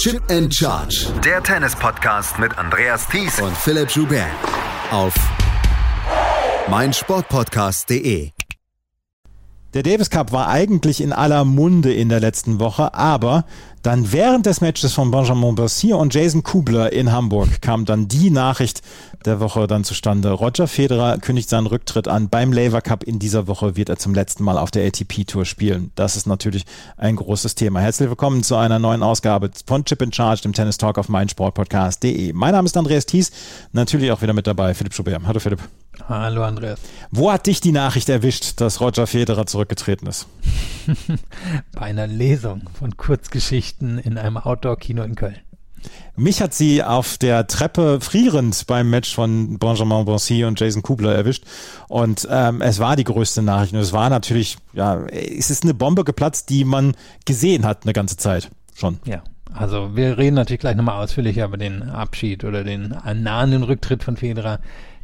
Chip and Charge. Der Tennis-Podcast mit Andreas Thies und Philipp Joubert. Auf meinsportpodcast.de. Der Davis Cup war eigentlich in aller Munde in der letzten Woche, aber dann während des Matches von Benjamin Bossier und Jason Kubler in Hamburg kam dann die Nachricht der Woche dann zustande. Roger Federer kündigt seinen Rücktritt an. Beim Laver Cup in dieser Woche wird er zum letzten Mal auf der ATP Tour spielen. Das ist natürlich ein großes Thema. Herzlich willkommen zu einer neuen Ausgabe von Chip in Charge, dem Tennis Talk auf meinsportpodcast.de. Mein Name ist Andreas Thies, natürlich auch wieder mit dabei Philipp Schubert. Hallo Philipp. Hallo Andreas. Wo hat dich die Nachricht erwischt, dass Roger Federer zurückgetreten ist? Bei einer Lesung von Kurzgeschichten in einem Outdoor-Kino in Köln. Mich hat sie auf der Treppe frierend beim Match von Benjamin Bonsi und Jason Kubler erwischt. Und ähm, es war die größte Nachricht. Und es war natürlich, ja, es ist eine Bombe geplatzt, die man gesehen hat eine ganze Zeit schon. Ja. Also wir reden natürlich gleich nochmal ausführlicher über den Abschied oder den nahenden Rücktritt von Federer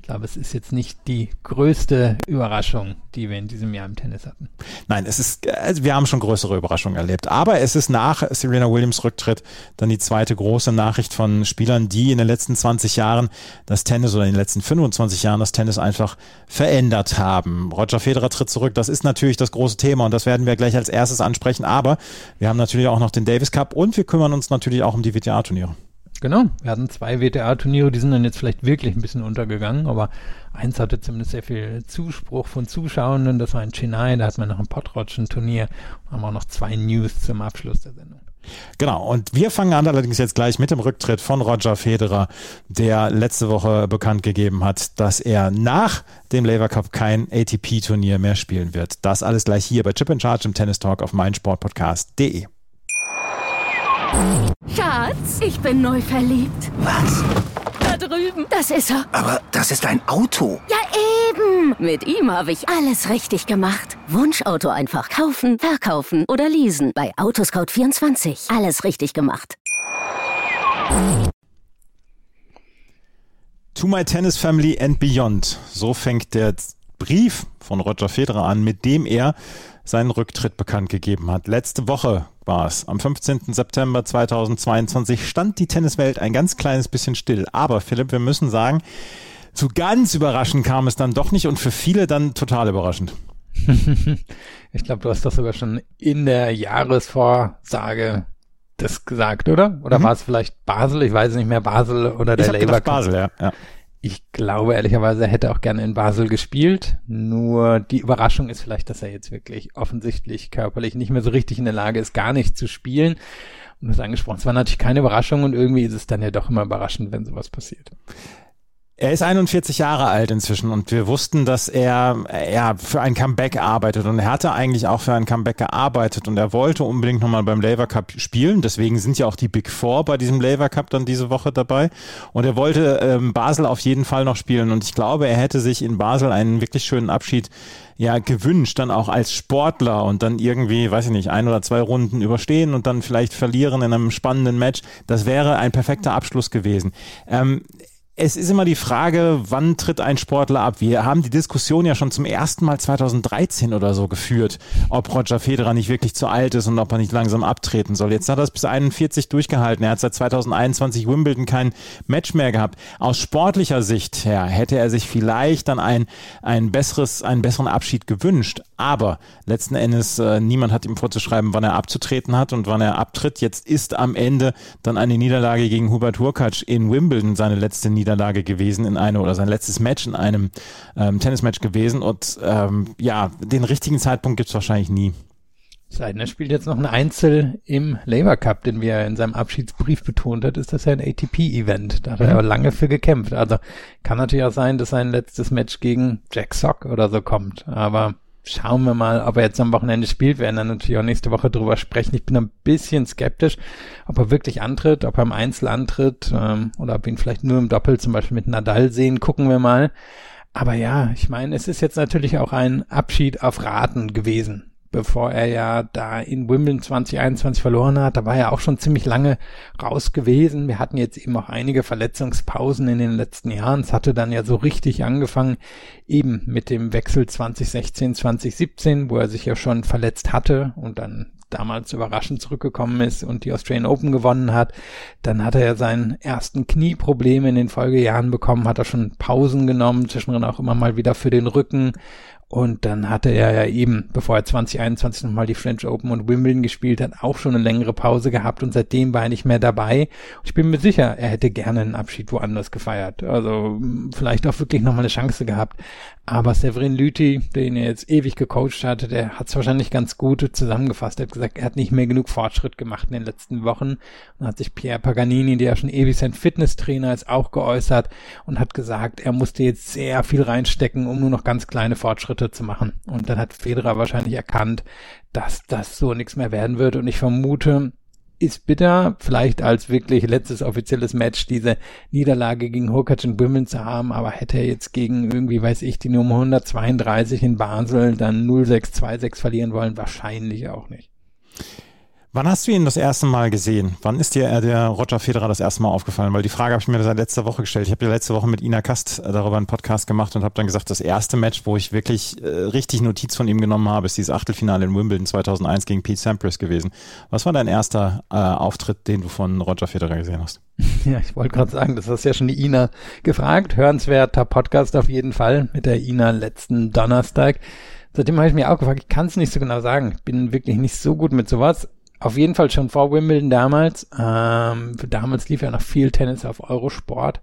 glaube, es ist jetzt nicht die größte Überraschung, die wir in diesem Jahr im Tennis hatten. Nein, es ist, also wir haben schon größere Überraschungen erlebt. Aber es ist nach Serena Williams Rücktritt dann die zweite große Nachricht von Spielern, die in den letzten 20 Jahren das Tennis oder in den letzten 25 Jahren das Tennis einfach verändert haben. Roger Federer tritt zurück. Das ist natürlich das große Thema und das werden wir gleich als erstes ansprechen. Aber wir haben natürlich auch noch den Davis Cup und wir kümmern uns natürlich auch um die WTA-Turniere. Genau, wir hatten zwei WTA-Turniere, die sind dann jetzt vielleicht wirklich ein bisschen untergegangen, aber eins hatte zumindest sehr viel Zuspruch von Zuschauenden, das war in Chennai, da hat man noch ein Pottrotschen-Turnier, haben auch noch zwei News zum Abschluss der Sendung. Genau, und wir fangen an allerdings jetzt gleich mit dem Rücktritt von Roger Federer, der letzte Woche bekannt gegeben hat, dass er nach dem Labour Cup kein ATP-Turnier mehr spielen wird. Das alles gleich hier bei Chip in Charge im Tennis Talk auf meinsportpodcast.de. Schatz, ich bin neu verliebt. Was? Da drüben. Das ist er. Aber das ist ein Auto. Ja, eben. Mit ihm habe ich alles richtig gemacht. Wunschauto einfach kaufen, verkaufen oder leasen. Bei Autoscout24. Alles richtig gemacht. To my tennis family and beyond. So fängt der Brief von Roger Federer an, mit dem er seinen Rücktritt bekannt gegeben hat. Letzte Woche war es. Am 15. September 2022 stand die Tenniswelt ein ganz kleines bisschen still. Aber Philipp, wir müssen sagen, so ganz überraschend kam es dann doch nicht und für viele dann total überraschend. ich glaube, du hast das sogar schon in der Jahresvorsage das gesagt, oder? Oder mhm. war es vielleicht Basel? Ich weiß nicht mehr, Basel oder der Labour Basel, ja. ja. Ich glaube ehrlicherweise, er hätte auch gerne in Basel gespielt. Nur die Überraschung ist vielleicht, dass er jetzt wirklich offensichtlich körperlich nicht mehr so richtig in der Lage ist, gar nicht zu spielen. Und das angesprochen, es war natürlich keine Überraschung und irgendwie ist es dann ja doch immer überraschend, wenn sowas passiert. Er ist 41 Jahre alt inzwischen und wir wussten, dass er ja für ein Comeback arbeitet und er hatte eigentlich auch für ein Comeback gearbeitet und er wollte unbedingt nochmal beim Labour Cup spielen. Deswegen sind ja auch die Big Four bei diesem Labour Cup dann diese Woche dabei und er wollte ähm, Basel auf jeden Fall noch spielen und ich glaube, er hätte sich in Basel einen wirklich schönen Abschied ja gewünscht, dann auch als Sportler und dann irgendwie, weiß ich nicht, ein oder zwei Runden überstehen und dann vielleicht verlieren in einem spannenden Match. Das wäre ein perfekter Abschluss gewesen. Ähm, es ist immer die Frage, wann tritt ein Sportler ab? Wir haben die Diskussion ja schon zum ersten Mal 2013 oder so geführt, ob Roger Federer nicht wirklich zu alt ist und ob er nicht langsam abtreten soll. Jetzt hat er es bis 41 durchgehalten. Er hat seit 2021 Wimbledon kein Match mehr gehabt. Aus sportlicher Sicht her hätte er sich vielleicht dann ein, ein besseres, einen besseren Abschied gewünscht. Aber letzten Endes, äh, niemand hat ihm vorzuschreiben, wann er abzutreten hat und wann er abtritt. Jetzt ist am Ende dann eine Niederlage gegen Hubert Hurkacz in Wimbledon seine letzte Niederlage Niederlage gewesen in einem oder sein letztes Match in einem ähm, Tennismatch gewesen und ähm, ja, den richtigen Zeitpunkt gibt es wahrscheinlich nie. Seidner spielt jetzt noch ein Einzel im Labour Cup, den wir in seinem Abschiedsbrief betont hat, ist das ja ein ATP-Event. Da hat er aber lange für gekämpft. Also kann natürlich auch sein, dass sein letztes Match gegen Jack Sock oder so kommt. Aber schauen wir mal, ob er jetzt am Wochenende spielt. Wir werden dann natürlich auch nächste Woche drüber sprechen. Ich bin ein bisschen skeptisch, ob er wirklich antritt, ob er im Einzel antritt ähm, oder ob wir ihn vielleicht nur im Doppel zum Beispiel mit Nadal sehen. Gucken wir mal. Aber ja, ich meine, es ist jetzt natürlich auch ein Abschied auf Raten gewesen bevor er ja da in Wimbledon 2021 verloren hat. Da war er auch schon ziemlich lange raus gewesen. Wir hatten jetzt eben auch einige Verletzungspausen in den letzten Jahren. Es hatte dann ja so richtig angefangen, eben mit dem Wechsel 2016, 2017, wo er sich ja schon verletzt hatte und dann damals überraschend zurückgekommen ist und die Australian Open gewonnen hat. Dann hat er ja seinen ersten Knieproblem in den Folgejahren bekommen, hat er schon Pausen genommen, zwischendrin auch immer mal wieder für den Rücken und dann hatte er ja eben, bevor er 2021 nochmal die French Open und Wimbledon gespielt hat, auch schon eine längere Pause gehabt und seitdem war er nicht mehr dabei. Ich bin mir sicher, er hätte gerne einen Abschied woanders gefeiert. Also vielleicht auch wirklich nochmal eine Chance gehabt. Aber Severin Lüthi, den er jetzt ewig gecoacht hatte, der hat es wahrscheinlich ganz gut zusammengefasst. Er hat gesagt, er hat nicht mehr genug Fortschritt gemacht in den letzten Wochen. Und hat sich Pierre Paganini, der ja schon ewig sein Fitnesstrainer ist, auch geäußert und hat gesagt, er musste jetzt sehr viel reinstecken, um nur noch ganz kleine Fortschritte zu machen. Und dann hat Federer wahrscheinlich erkannt, dass das so nichts mehr werden wird. Und ich vermute, ist bitter, vielleicht als wirklich letztes offizielles Match diese Niederlage gegen Hurkacz und Wimbledon zu haben, aber hätte er jetzt gegen irgendwie, weiß ich, die Nummer 132 in Basel dann 0-6-2-6 verlieren wollen, wahrscheinlich auch nicht. Wann hast du ihn das erste Mal gesehen? Wann ist dir der Roger Federer das erste Mal aufgefallen? Weil die Frage habe ich mir seit letzter Woche gestellt. Ich habe ja letzte Woche mit Ina Kast äh, darüber einen Podcast gemacht und habe dann gesagt, das erste Match, wo ich wirklich äh, richtig Notiz von ihm genommen habe, ist dieses Achtelfinale in Wimbledon 2001 gegen Pete Sampras gewesen. Was war dein erster äh, Auftritt, den du von Roger Federer gesehen hast? Ja, ich wollte gerade sagen, das hast ja schon die Ina gefragt. Hörenswerter Podcast auf jeden Fall mit der Ina letzten Donnerstag. Seitdem habe ich mir auch gefragt, ich kann es nicht so genau sagen. Ich bin wirklich nicht so gut mit sowas auf jeden Fall schon vor Wimbledon damals. Ähm, damals lief ja noch viel Tennis auf Eurosport.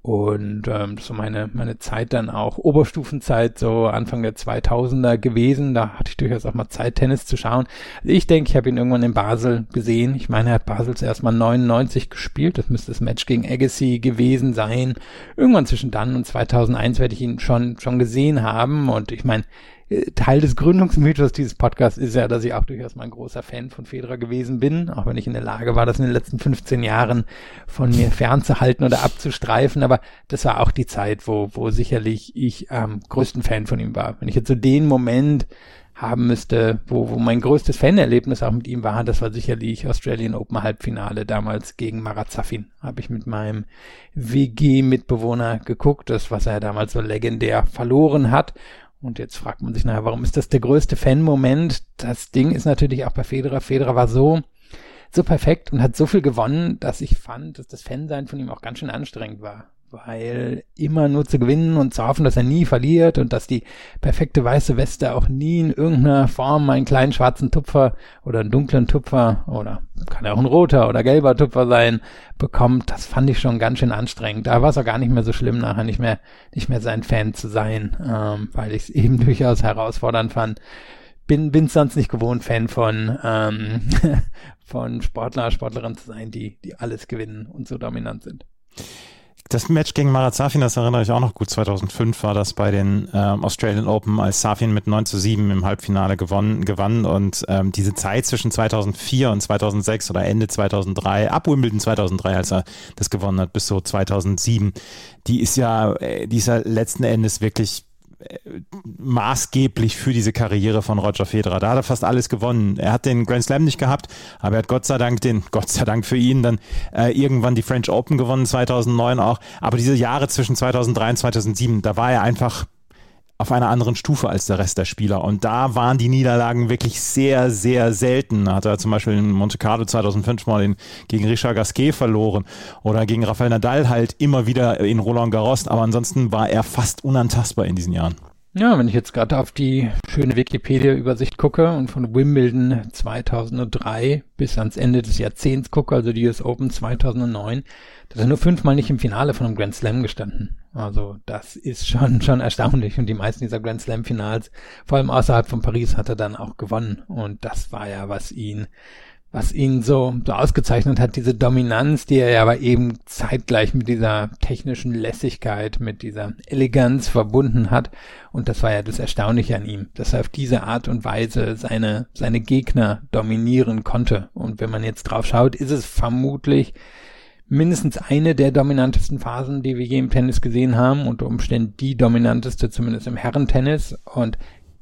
Und ähm, war meine, meine Zeit dann auch Oberstufenzeit, so Anfang der 2000er gewesen. Da hatte ich durchaus auch mal Zeit, Tennis zu schauen. Also ich denke, ich habe ihn irgendwann in Basel gesehen. Ich meine, er hat Basel zuerst mal 99 gespielt. Das müsste das Match gegen Agassi gewesen sein. Irgendwann zwischen dann und 2001 werde ich ihn schon, schon gesehen haben. Und ich meine, Teil des Gründungsmythos dieses Podcasts ist ja, dass ich auch durchaus mal ein großer Fan von Federer gewesen bin, auch wenn ich in der Lage war, das in den letzten 15 Jahren von mir fernzuhalten oder abzustreifen. Aber das war auch die Zeit, wo, wo sicherlich ich am größten Fan von ihm war. Wenn ich jetzt so den Moment haben müsste, wo, wo mein größtes Fanerlebnis auch mit ihm war, das war sicherlich Australian Open Halbfinale damals gegen Marat Safin. Habe ich mit meinem WG-Mitbewohner geguckt, das was er damals so legendär verloren hat. Und jetzt fragt man sich, naja, warum ist das der größte Fan-Moment? Das Ding ist natürlich auch bei Federer. Federer war so, so perfekt und hat so viel gewonnen, dass ich fand, dass das Fansein von ihm auch ganz schön anstrengend war weil immer nur zu gewinnen und zu hoffen, dass er nie verliert und dass die perfekte weiße Weste auch nie in irgendeiner Form einen kleinen schwarzen Tupfer oder einen dunklen Tupfer oder kann ja auch ein roter oder gelber Tupfer sein, bekommt, das fand ich schon ganz schön anstrengend. Da war es auch gar nicht mehr so schlimm, nachher nicht mehr, nicht mehr sein Fan zu sein, ähm, weil ich es eben durchaus herausfordernd fand. Bin, bin sonst nicht gewohnt, Fan von, ähm, von Sportler, Sportlerinnen zu sein, die, die alles gewinnen und so dominant sind. Das Match gegen Marat Safin, das erinnere ich auch noch gut. 2005 war das bei den ähm, Australian Open, als Safin mit 9 zu 7 im Halbfinale gewonnen, gewann. Und ähm, diese Zeit zwischen 2004 und 2006 oder Ende 2003, ab Wimbledon 2003, als er das gewonnen hat, bis so 2007, die ist ja, äh, die ist ja letzten Endes wirklich maßgeblich für diese Karriere von Roger Federer. Da hat er fast alles gewonnen. Er hat den Grand Slam nicht gehabt, aber er hat Gott sei Dank den, Gott sei Dank für ihn, dann äh, irgendwann die French Open gewonnen, 2009 auch. Aber diese Jahre zwischen 2003 und 2007, da war er einfach auf einer anderen Stufe als der Rest der Spieler. Und da waren die Niederlagen wirklich sehr, sehr selten. Hat er zum Beispiel in Monte Carlo 2005 mal in, gegen Richard Gasquet verloren oder gegen Rafael Nadal halt immer wieder in Roland Garros. Aber ansonsten war er fast unantastbar in diesen Jahren. Ja, wenn ich jetzt gerade auf die schöne Wikipedia-Übersicht gucke und von Wimbledon 2003 bis ans Ende des Jahrzehnts gucke, also die US Open 2009, da ist er nur fünfmal nicht im Finale von einem Grand Slam gestanden. Also das ist schon schon erstaunlich und die meisten dieser Grand Slam Finals, vor allem außerhalb von Paris, hat er dann auch gewonnen und das war ja was ihn was ihn so, so ausgezeichnet hat, diese Dominanz, die er ja aber eben zeitgleich mit dieser technischen Lässigkeit, mit dieser Eleganz verbunden hat. Und das war ja das Erstaunliche an ihm, dass er auf diese Art und Weise seine, seine Gegner dominieren konnte. Und wenn man jetzt drauf schaut, ist es vermutlich mindestens eine der dominantesten Phasen, die wir je im Tennis gesehen haben, unter Umständen die dominanteste, zumindest im Herrentennis. Und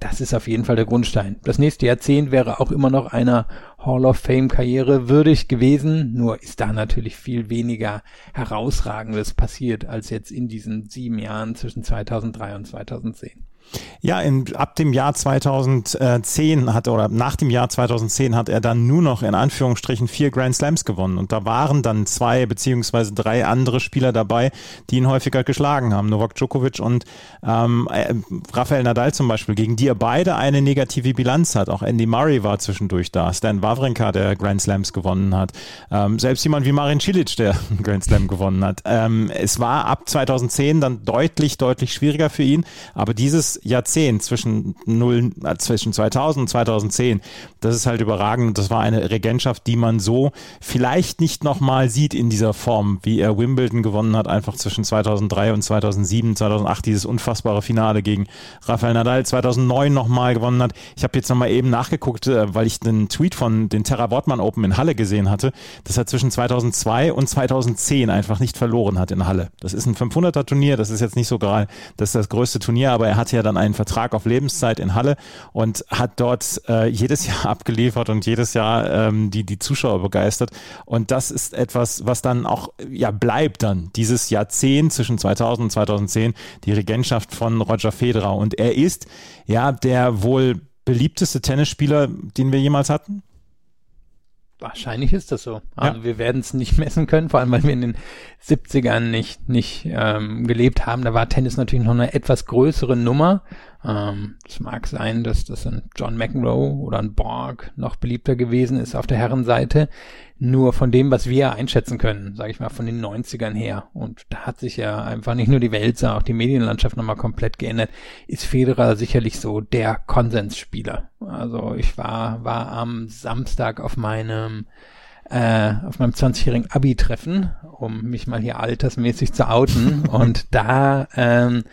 das ist auf jeden Fall der Grundstein. Das nächste Jahrzehnt wäre auch immer noch einer Hall of Fame Karriere würdig gewesen, nur ist da natürlich viel weniger herausragendes passiert als jetzt in diesen sieben Jahren zwischen 2003 und 2010. Ja, in, ab dem Jahr 2010 hat oder nach dem Jahr 2010 hat er dann nur noch in Anführungsstrichen vier Grand Slams gewonnen und da waren dann zwei beziehungsweise drei andere Spieler dabei, die ihn häufiger geschlagen haben. Novak Djokovic und ähm, äh, Rafael Nadal zum Beispiel, gegen die er beide eine negative Bilanz hat. Auch Andy Murray war zwischendurch da, Stan Wawrinka, der Grand Slams gewonnen hat, ähm, selbst jemand wie Marin Cilic, der Grand Slam gewonnen hat. Ähm, es war ab 2010 dann deutlich, deutlich schwieriger für ihn, aber dieses Jahrzehnt zwischen, 0, äh, zwischen 2000 und 2010, das ist halt überragend. Das war eine Regentschaft, die man so vielleicht nicht nochmal sieht in dieser Form, wie er Wimbledon gewonnen hat, einfach zwischen 2003 und 2007, 2008 dieses unfassbare Finale gegen Rafael Nadal, 2009 nochmal gewonnen hat. Ich habe jetzt nochmal eben nachgeguckt, äh, weil ich den Tweet von den Terra Wortmann Open in Halle gesehen hatte, dass er zwischen 2002 und 2010 einfach nicht verloren hat in Halle. Das ist ein 500er Turnier, das ist jetzt nicht so gerade das, das größte Turnier, aber er hatte ja dann einen Vertrag auf Lebenszeit in Halle und hat dort äh, jedes Jahr abgeliefert und jedes Jahr ähm, die, die Zuschauer begeistert. Und das ist etwas, was dann auch ja bleibt dann, dieses Jahrzehnt zwischen 2000 und 2010, die Regentschaft von Roger Federer. Und er ist ja der wohl beliebteste Tennisspieler, den wir jemals hatten. Wahrscheinlich ist das so. Also ja. wir werden es nicht messen können, vor allem weil wir in den 70ern nicht, nicht ähm, gelebt haben. Da war Tennis natürlich noch eine etwas größere Nummer. Ähm, es mag sein, dass das ein John McEnroe oder ein Borg noch beliebter gewesen ist auf der Herrenseite. Nur von dem, was wir einschätzen können, sage ich mal, von den 90ern her. Und da hat sich ja einfach nicht nur die Welt, sondern auch die Medienlandschaft nochmal komplett geändert. Ist Federer sicherlich so der Konsensspieler. Also ich war, war am Samstag auf meinem äh, auf meinem 20-jährigen Abi-Treffen, um mich mal hier altersmäßig zu outen. und da ähm,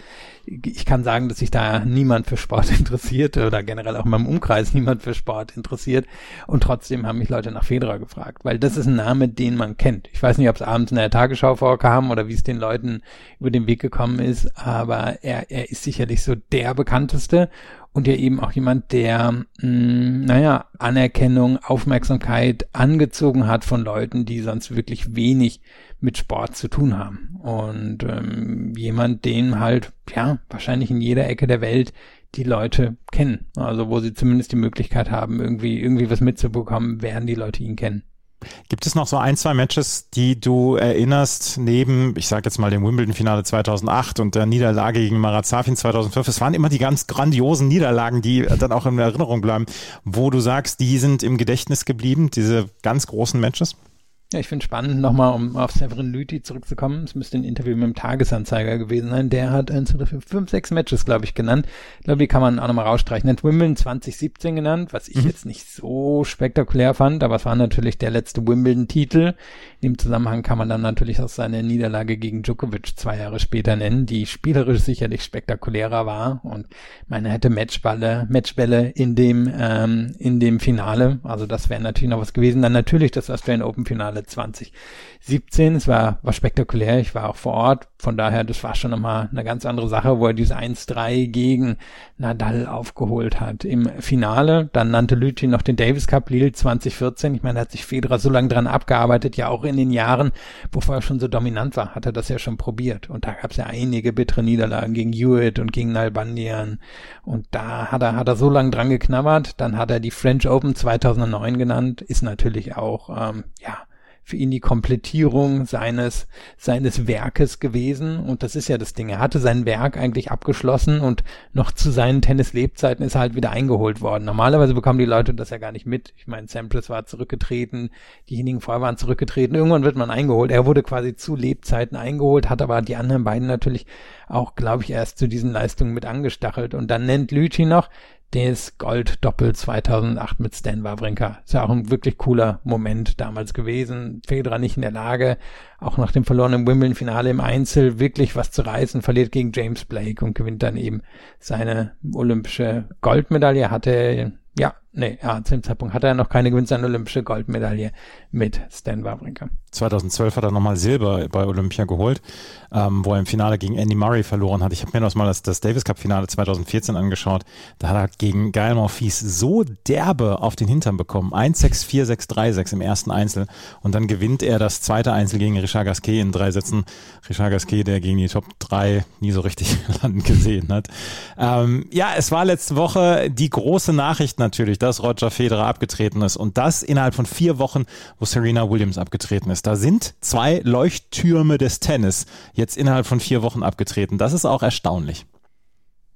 ich kann sagen, dass sich da niemand für Sport interessiert oder generell auch in meinem Umkreis niemand für Sport interessiert. Und trotzdem haben mich Leute nach Federer gefragt, weil das ist ein Name, den man kennt. Ich weiß nicht, ob es abends in der Tagesschau vorkam oder wie es den Leuten über den Weg gekommen ist, aber er, er ist sicherlich so der bekannteste und ja eben auch jemand, der, mh, mm, naja, Anerkennung, Aufmerksamkeit angezogen hat von Leuten, die sonst wirklich wenig mit Sport zu tun haben. Und ähm, jemand, den halt, ja, wahrscheinlich in jeder Ecke der Welt die Leute kennen. Also wo sie zumindest die Möglichkeit haben, irgendwie, irgendwie was mitzubekommen, werden die Leute ihn kennen. Gibt es noch so ein, zwei Matches, die du erinnerst, neben, ich sage jetzt mal, dem Wimbledon-Finale 2008 und der Niederlage gegen Marazafin 2005? Es waren immer die ganz grandiosen Niederlagen, die dann auch in Erinnerung bleiben, wo du sagst, die sind im Gedächtnis geblieben, diese ganz großen Matches? Ja, ich finde spannend, nochmal um auf Severin Lüthi zurückzukommen. Es müsste ein Interview mit dem Tagesanzeiger gewesen sein. Der hat eins, zwei, fünf, sechs Matches, glaube ich, genannt. Ich glaube, die kann man auch nochmal rausstreichen. Er hat Wimbledon 2017 genannt, was ich mhm. jetzt nicht so spektakulär fand, aber es war natürlich der letzte Wimbledon-Titel. In dem Zusammenhang kann man dann natürlich auch seine Niederlage gegen Djokovic zwei Jahre später nennen, die spielerisch sicherlich spektakulärer war und meine hätte Matchballe, Matchbälle in dem, ähm, in dem Finale. Also das wäre natürlich noch was gewesen. Dann natürlich das Australian Open Finale 2017. Es war, war spektakulär. Ich war auch vor Ort. Von daher, das war schon nochmal eine ganz andere Sache, wo er diese 1-3 gegen Nadal aufgeholt hat. Im Finale, dann nannte Lüthi noch den Davis Cup Lille 2014. Ich meine, da hat sich Federer so lange dran abgearbeitet, ja auch in den Jahren, bevor er schon so dominant war, hat er das ja schon probiert. Und da gab es ja einige bittere Niederlagen gegen Hewitt und gegen Nalbandian. Und da hat er, hat er so lange dran geknabbert. Dann hat er die French Open 2009 genannt. Ist natürlich auch, ähm, ja, für ihn die Komplettierung seines, seines Werkes gewesen. Und das ist ja das Ding. Er hatte sein Werk eigentlich abgeschlossen und noch zu seinen Tennis-Lebzeiten ist er halt wieder eingeholt worden. Normalerweise bekommen die Leute das ja gar nicht mit. Ich meine, Sampras war zurückgetreten, diejenigen vorher waren zurückgetreten. Irgendwann wird man eingeholt. Er wurde quasi zu Lebzeiten eingeholt, hat aber die anderen beiden natürlich auch, glaube ich, erst zu diesen Leistungen mit angestachelt. Und dann nennt Lüthi noch, des Gold-Doppel 2008 mit Stan Wawrinka. Ist ja auch ein wirklich cooler Moment damals gewesen. Federer nicht in der Lage, auch nach dem verlorenen Wimbledon-Finale im Einzel wirklich was zu reißen, verliert gegen James Blake und gewinnt dann eben seine olympische Goldmedaille. Hatte nee, ja, zu dem Zeitpunkt hatte er noch keine gewinnt seine olympische Goldmedaille mit Stan Wawrinka. 2012 hat er nochmal Silber bei Olympia geholt, ähm, wo er im Finale gegen Andy Murray verloren hat. Ich habe mir noch mal das, das Davis Cup Finale 2014 angeschaut. Da hat er gegen Gael Monfils so derbe auf den Hintern bekommen. 1-6, 4-6, 3-6 im ersten Einzel. Und dann gewinnt er das zweite Einzel gegen Richard Gasquet in drei Sätzen. Richard Gasquet, der gegen die Top 3 nie so richtig landen gesehen hat. Ähm, ja, es war letzte Woche die große Nachricht natürlich, dass Roger Federer abgetreten ist. Und das innerhalb von vier Wochen, wo Serena Williams abgetreten ist. Da sind zwei Leuchttürme des Tennis jetzt innerhalb von vier Wochen abgetreten. Das ist auch erstaunlich.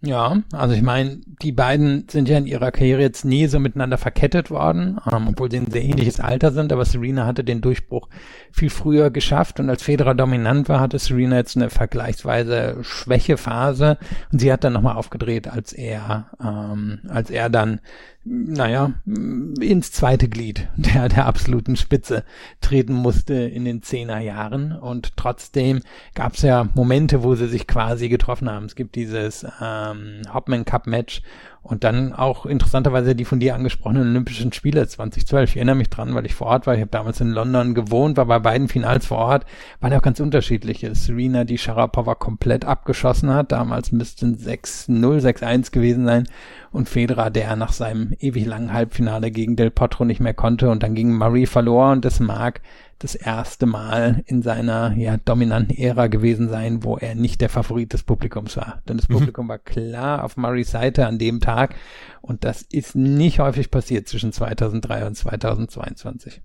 Ja, also ich meine, die beiden sind ja in ihrer Karriere jetzt nie so miteinander verkettet worden, ähm, obwohl sie ein sehr ähnliches Alter sind, aber Serena hatte den Durchbruch viel früher geschafft und als Federer dominant war, hatte Serena jetzt eine vergleichsweise schwäche Phase und sie hat dann nochmal aufgedreht, als er, ähm, als er dann naja, ins zweite Glied der, der absoluten Spitze treten musste in den Zehnerjahren. Und trotzdem gab es ja Momente, wo sie sich quasi getroffen haben. Es gibt dieses ähm, Hopman Cup Match und dann auch interessanterweise die von dir angesprochenen Olympischen Spiele 2012. Ich erinnere mich dran, weil ich vor Ort war. Ich habe damals in London gewohnt, war bei beiden Finals vor Ort. Waren ja auch ganz unterschiedliche. Serena, die Sharapova komplett abgeschossen hat. Damals müssten 6-0, 6-1 gewesen sein. Und Federer, der nach seinem ewig langen Halbfinale gegen Del Potro nicht mehr konnte und dann gegen Murray verlor. Und das mag das erste Mal in seiner ja, dominanten Ära gewesen sein, wo er nicht der Favorit des Publikums war. Denn das mhm. Publikum war klar auf Murrays Seite an dem Tag und das ist nicht häufig passiert zwischen 2003 und 2022.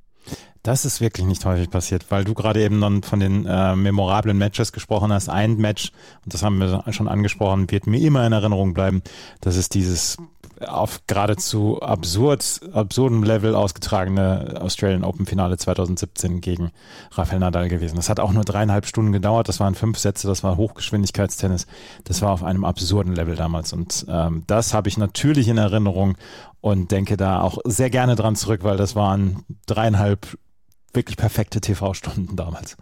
Das ist wirklich nicht häufig passiert, weil du gerade eben dann von den äh, memorablen Matches gesprochen hast. Ein Match, und das haben wir schon angesprochen, wird mir immer in Erinnerung bleiben. Das ist dieses auf geradezu absurd, absurdem Level ausgetragene Australian Open Finale 2017 gegen Rafael Nadal gewesen. Das hat auch nur dreieinhalb Stunden gedauert. Das waren fünf Sätze. Das war Hochgeschwindigkeitstennis. Das war auf einem absurden Level damals. Und ähm, das habe ich natürlich in Erinnerung und denke da auch sehr gerne dran zurück, weil das waren dreieinhalb wirklich perfekte TV-Stunden damals.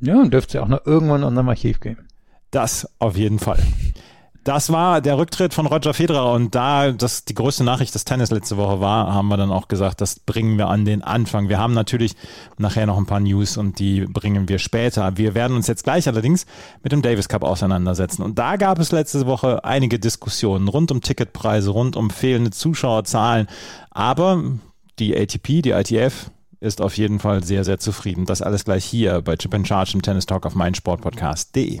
Ja, und dürfte ja auch noch irgendwann in unserem Archiv gehen. Das auf jeden Fall. Das war der Rücktritt von Roger Federer und da das die größte Nachricht des Tennis letzte Woche war, haben wir dann auch gesagt, das bringen wir an den Anfang. Wir haben natürlich nachher noch ein paar News und die bringen wir später. Wir werden uns jetzt gleich allerdings mit dem Davis Cup auseinandersetzen und da gab es letzte Woche einige Diskussionen rund um Ticketpreise, rund um fehlende Zuschauerzahlen, aber die ATP, die ITF ist auf jeden Fall sehr, sehr zufrieden. Das alles gleich hier bei Chip and Charge im Tennis Talk auf meinsportpodcast.de.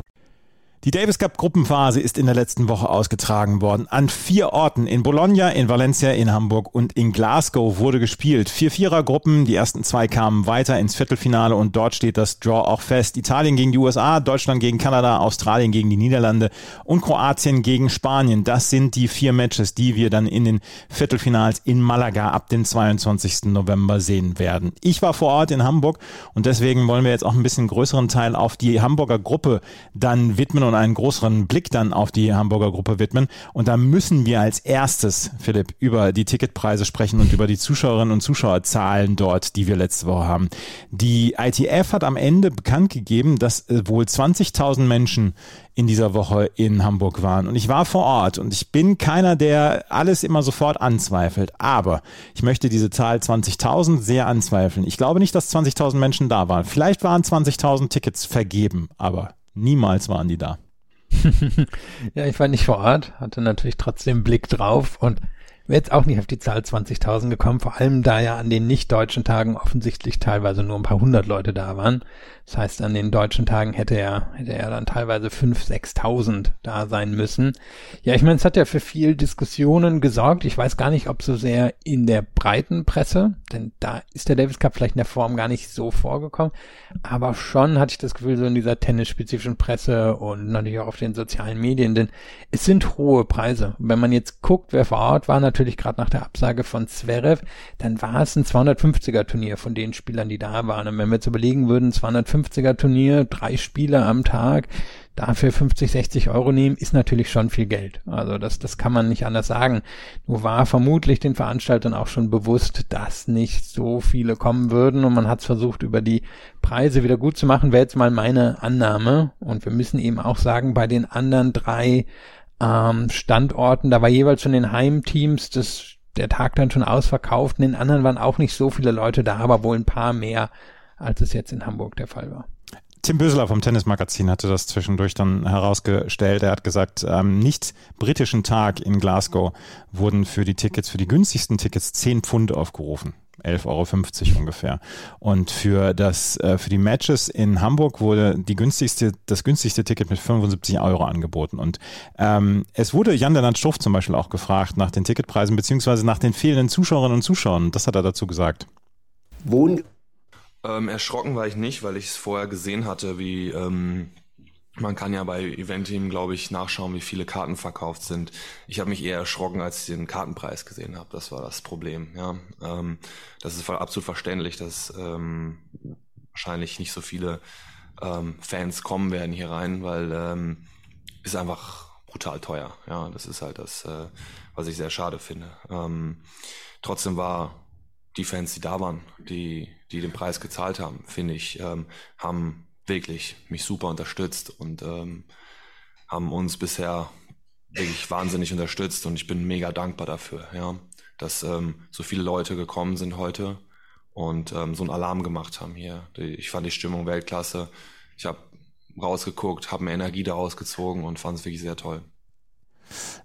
Die Davis Cup Gruppenphase ist in der letzten Woche ausgetragen worden. An vier Orten in Bologna, in Valencia, in Hamburg und in Glasgow wurde gespielt. Vier Vierergruppen, die ersten zwei kamen weiter ins Viertelfinale und dort steht das Draw auch fest. Italien gegen die USA, Deutschland gegen Kanada, Australien gegen die Niederlande und Kroatien gegen Spanien. Das sind die vier Matches, die wir dann in den Viertelfinals in Malaga ab dem 22. November sehen werden. Ich war vor Ort in Hamburg und deswegen wollen wir jetzt auch ein bisschen größeren Teil auf die Hamburger Gruppe dann widmen und einen größeren Blick dann auf die Hamburger Gruppe widmen. Und da müssen wir als erstes, Philipp, über die Ticketpreise sprechen und über die Zuschauerinnen und Zuschauerzahlen dort, die wir letzte Woche haben. Die ITF hat am Ende bekannt gegeben, dass äh, wohl 20.000 Menschen in dieser Woche in Hamburg waren. Und ich war vor Ort und ich bin keiner, der alles immer sofort anzweifelt. Aber ich möchte diese Zahl 20.000 sehr anzweifeln. Ich glaube nicht, dass 20.000 Menschen da waren. Vielleicht waren 20.000 Tickets vergeben, aber Niemals waren die da. ja, ich war nicht vor Ort, hatte natürlich trotzdem Blick drauf und wäre jetzt auch nicht auf die Zahl 20.000 gekommen, vor allem da ja an den nicht-deutschen Tagen offensichtlich teilweise nur ein paar hundert Leute da waren. Das heißt, an den deutschen Tagen hätte er, hätte er dann teilweise 5.000, 6.000 da sein müssen. Ja, ich meine, es hat ja für viel Diskussionen gesorgt. Ich weiß gar nicht, ob so sehr in der breiten Presse, denn da ist der Davis Cup vielleicht in der Form gar nicht so vorgekommen, aber schon hatte ich das Gefühl, so in dieser tennisspezifischen Presse und natürlich auch auf den sozialen Medien, denn es sind hohe Preise. Wenn man jetzt guckt, wer vor Ort war, natürlich natürlich gerade nach der Absage von Zverev, dann war es ein 250er Turnier von den Spielern, die da waren. Und wenn wir jetzt überlegen würden, 250er Turnier, drei Spiele am Tag, dafür 50, 60 Euro nehmen, ist natürlich schon viel Geld. Also das, das kann man nicht anders sagen. Nur war vermutlich den Veranstaltern auch schon bewusst, dass nicht so viele kommen würden und man hat es versucht, über die Preise wieder gut zu machen, wäre jetzt mal meine Annahme. Und wir müssen eben auch sagen, bei den anderen drei ähm, Standorten, da war jeweils schon den Heimteams das, der Tag dann schon ausverkauft. In den anderen waren auch nicht so viele Leute da, aber wohl ein paar mehr, als es jetzt in Hamburg der Fall war. Tim Bösler vom Tennismagazin hatte das zwischendurch dann herausgestellt. Er hat gesagt, am nicht britischen Tag in Glasgow wurden für die Tickets, für die günstigsten Tickets 10 Pfund aufgerufen. 11,50 Euro ungefähr. Und für das, äh, für die Matches in Hamburg wurde die günstigste, das günstigste Ticket mit 75 Euro angeboten. Und ähm, es wurde Jan Lennart Struff zum Beispiel auch gefragt nach den Ticketpreisen beziehungsweise nach den fehlenden Zuschauerinnen und Zuschauern. Das hat er dazu gesagt. Wohn ähm, erschrocken war ich nicht, weil ich es vorher gesehen hatte, wie ähm, man kann ja bei Eventim, glaube ich, nachschauen, wie viele Karten verkauft sind. Ich habe mich eher erschrocken, als ich den Kartenpreis gesehen habe. Das war das Problem. Ja, ähm, das ist absolut verständlich, dass ähm, wahrscheinlich nicht so viele ähm, Fans kommen werden hier rein, weil ähm, ist einfach brutal teuer. Ja, das ist halt das, äh, was ich sehr schade finde. Ähm, trotzdem war die Fans, die da waren, die, die den Preis gezahlt haben, finde ich, ähm, haben wirklich mich super unterstützt und ähm, haben uns bisher wirklich wahnsinnig unterstützt und ich bin mega dankbar dafür, ja, dass ähm, so viele Leute gekommen sind heute und ähm, so einen Alarm gemacht haben hier. Ich fand die Stimmung Weltklasse. Ich habe rausgeguckt, habe mir Energie daraus gezogen und fand es wirklich sehr toll.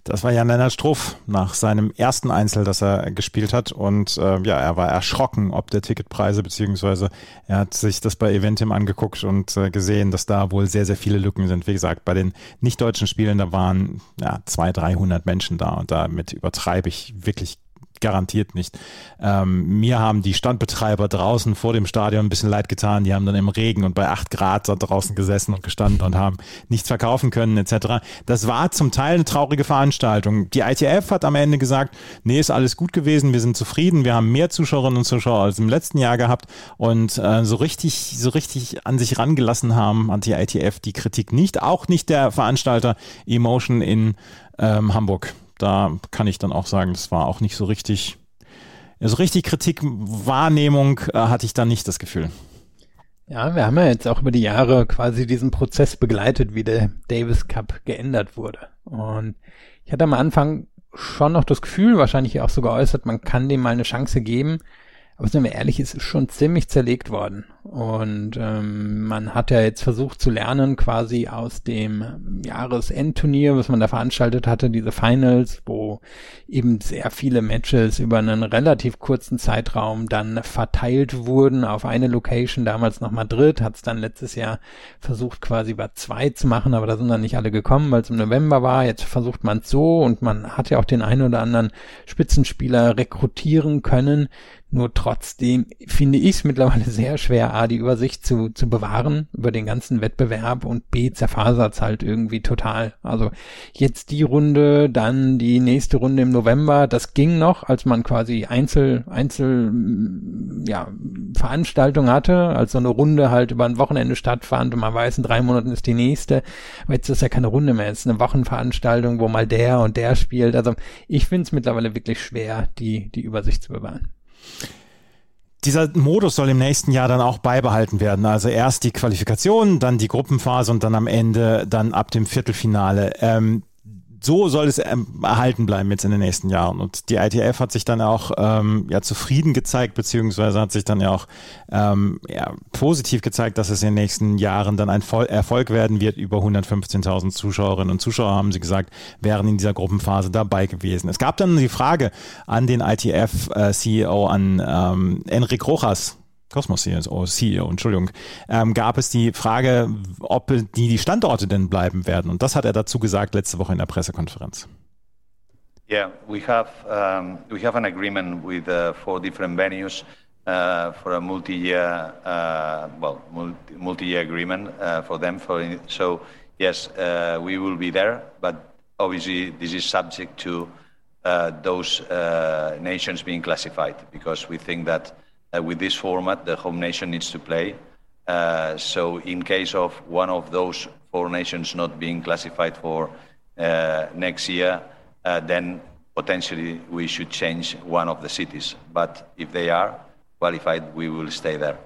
Das war Jan-Lennart Struff nach seinem ersten Einzel, das er gespielt hat. Und äh, ja, er war erschrocken ob der Ticketpreise, beziehungsweise er hat sich das bei Eventim angeguckt und äh, gesehen, dass da wohl sehr, sehr viele Lücken sind. Wie gesagt, bei den nicht-deutschen Spielen, da waren ja 200, 300 Menschen da und damit übertreibe ich wirklich garantiert nicht. Ähm, mir haben die Standbetreiber draußen vor dem Stadion ein bisschen leid getan. Die haben dann im Regen und bei acht Grad da draußen gesessen und gestanden und haben nichts verkaufen können etc. Das war zum Teil eine traurige Veranstaltung. Die ITF hat am Ende gesagt, nee, ist alles gut gewesen, wir sind zufrieden, wir haben mehr Zuschauerinnen und Zuschauer als im letzten Jahr gehabt und äh, so richtig, so richtig an sich rangelassen haben an die ITF die Kritik nicht, auch nicht der Veranstalter Emotion in ähm, Hamburg da kann ich dann auch sagen, das war auch nicht so richtig, also richtig Kritikwahrnehmung äh, hatte ich da nicht das Gefühl. Ja, wir haben ja jetzt auch über die Jahre quasi diesen Prozess begleitet, wie der Davis Cup geändert wurde. Und ich hatte am Anfang schon noch das Gefühl, wahrscheinlich auch so geäußert, man kann dem mal eine Chance geben. Aber sind wir ehrlich, es ist schon ziemlich zerlegt worden. Und ähm, man hat ja jetzt versucht zu lernen, quasi aus dem Jahresendturnier, was man da veranstaltet hatte, diese Finals, wo eben sehr viele Matches über einen relativ kurzen Zeitraum dann verteilt wurden auf eine Location, damals noch Madrid, hat es dann letztes Jahr versucht, quasi bei zwei zu machen, aber da sind dann nicht alle gekommen, weil es im November war. Jetzt versucht man es so und man hat ja auch den einen oder anderen Spitzenspieler rekrutieren können. Nur trotzdem finde ich es mittlerweile sehr schwer, A, die Übersicht zu, zu bewahren über den ganzen Wettbewerb und B, zerfasert halt irgendwie total. Also jetzt die Runde, dann die nächste Runde im November, das ging noch, als man quasi Einzel, Einzel, ja, Veranstaltung hatte, als so eine Runde halt über ein Wochenende stattfand und man weiß, in drei Monaten ist die nächste. Aber jetzt ist ja keine Runde mehr, es ist eine Wochenveranstaltung, wo mal der und der spielt. Also ich finde es mittlerweile wirklich schwer, die, die Übersicht zu bewahren. Dieser Modus soll im nächsten Jahr dann auch beibehalten werden. Also erst die Qualifikation, dann die Gruppenphase und dann am Ende dann ab dem Viertelfinale. Ähm, so soll es ähm, erhalten bleiben jetzt in den nächsten Jahren. Und die ITF hat sich dann auch ähm, ja zufrieden gezeigt, beziehungsweise hat sich dann ja auch ähm, ja, positiv gezeigt, dass es in den nächsten Jahren dann ein Vol Erfolg werden wird. Über 115.000 Zuschauerinnen und Zuschauer haben sie gesagt, wären in dieser Gruppenphase dabei gewesen. Es gab dann die Frage an den ITF-CEO, äh, an ähm, Enric Rojas, Cosmos CEO, CEO Entschuldigung, ähm, gab es die Frage, ob die, die Standorte denn bleiben werden. Und das hat er dazu gesagt letzte Woche in der Pressekonferenz. Yeah, we have um, we have an agreement with uh, four different venues uh, for a multi-year, uh, well, multi-year agreement uh, for them. For so yes, uh, we will be there, but obviously this is subject to uh, those nations being classified because we think that with this format, the home nation needs to play. Uh, so, in case of one of those four nations not being classified for uh, next year, uh, then potentially we should change one of the cities. But if they are qualified, we will stay there.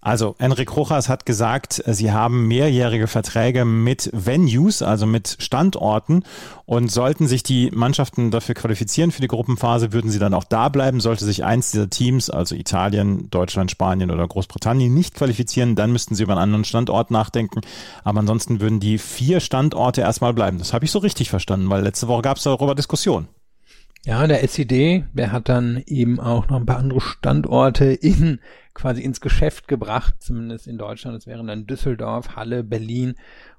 Also, Enric Rojas hat gesagt, sie haben mehrjährige Verträge mit Venues, also mit Standorten. Und sollten sich die Mannschaften dafür qualifizieren für die Gruppenphase, würden sie dann auch da bleiben. Sollte sich eins dieser Teams, also Italien, Deutschland, Spanien oder Großbritannien, nicht qualifizieren, dann müssten sie über einen anderen Standort nachdenken. Aber ansonsten würden die vier Standorte erstmal bleiben. Das habe ich so richtig verstanden, weil letzte Woche gab es darüber Diskussionen. Ja, der SED, der hat dann eben auch noch ein paar andere Standorte in quasi ins Geschäft gebracht, zumindest in Deutschland. Das wären dann Düsseldorf, Halle, Berlin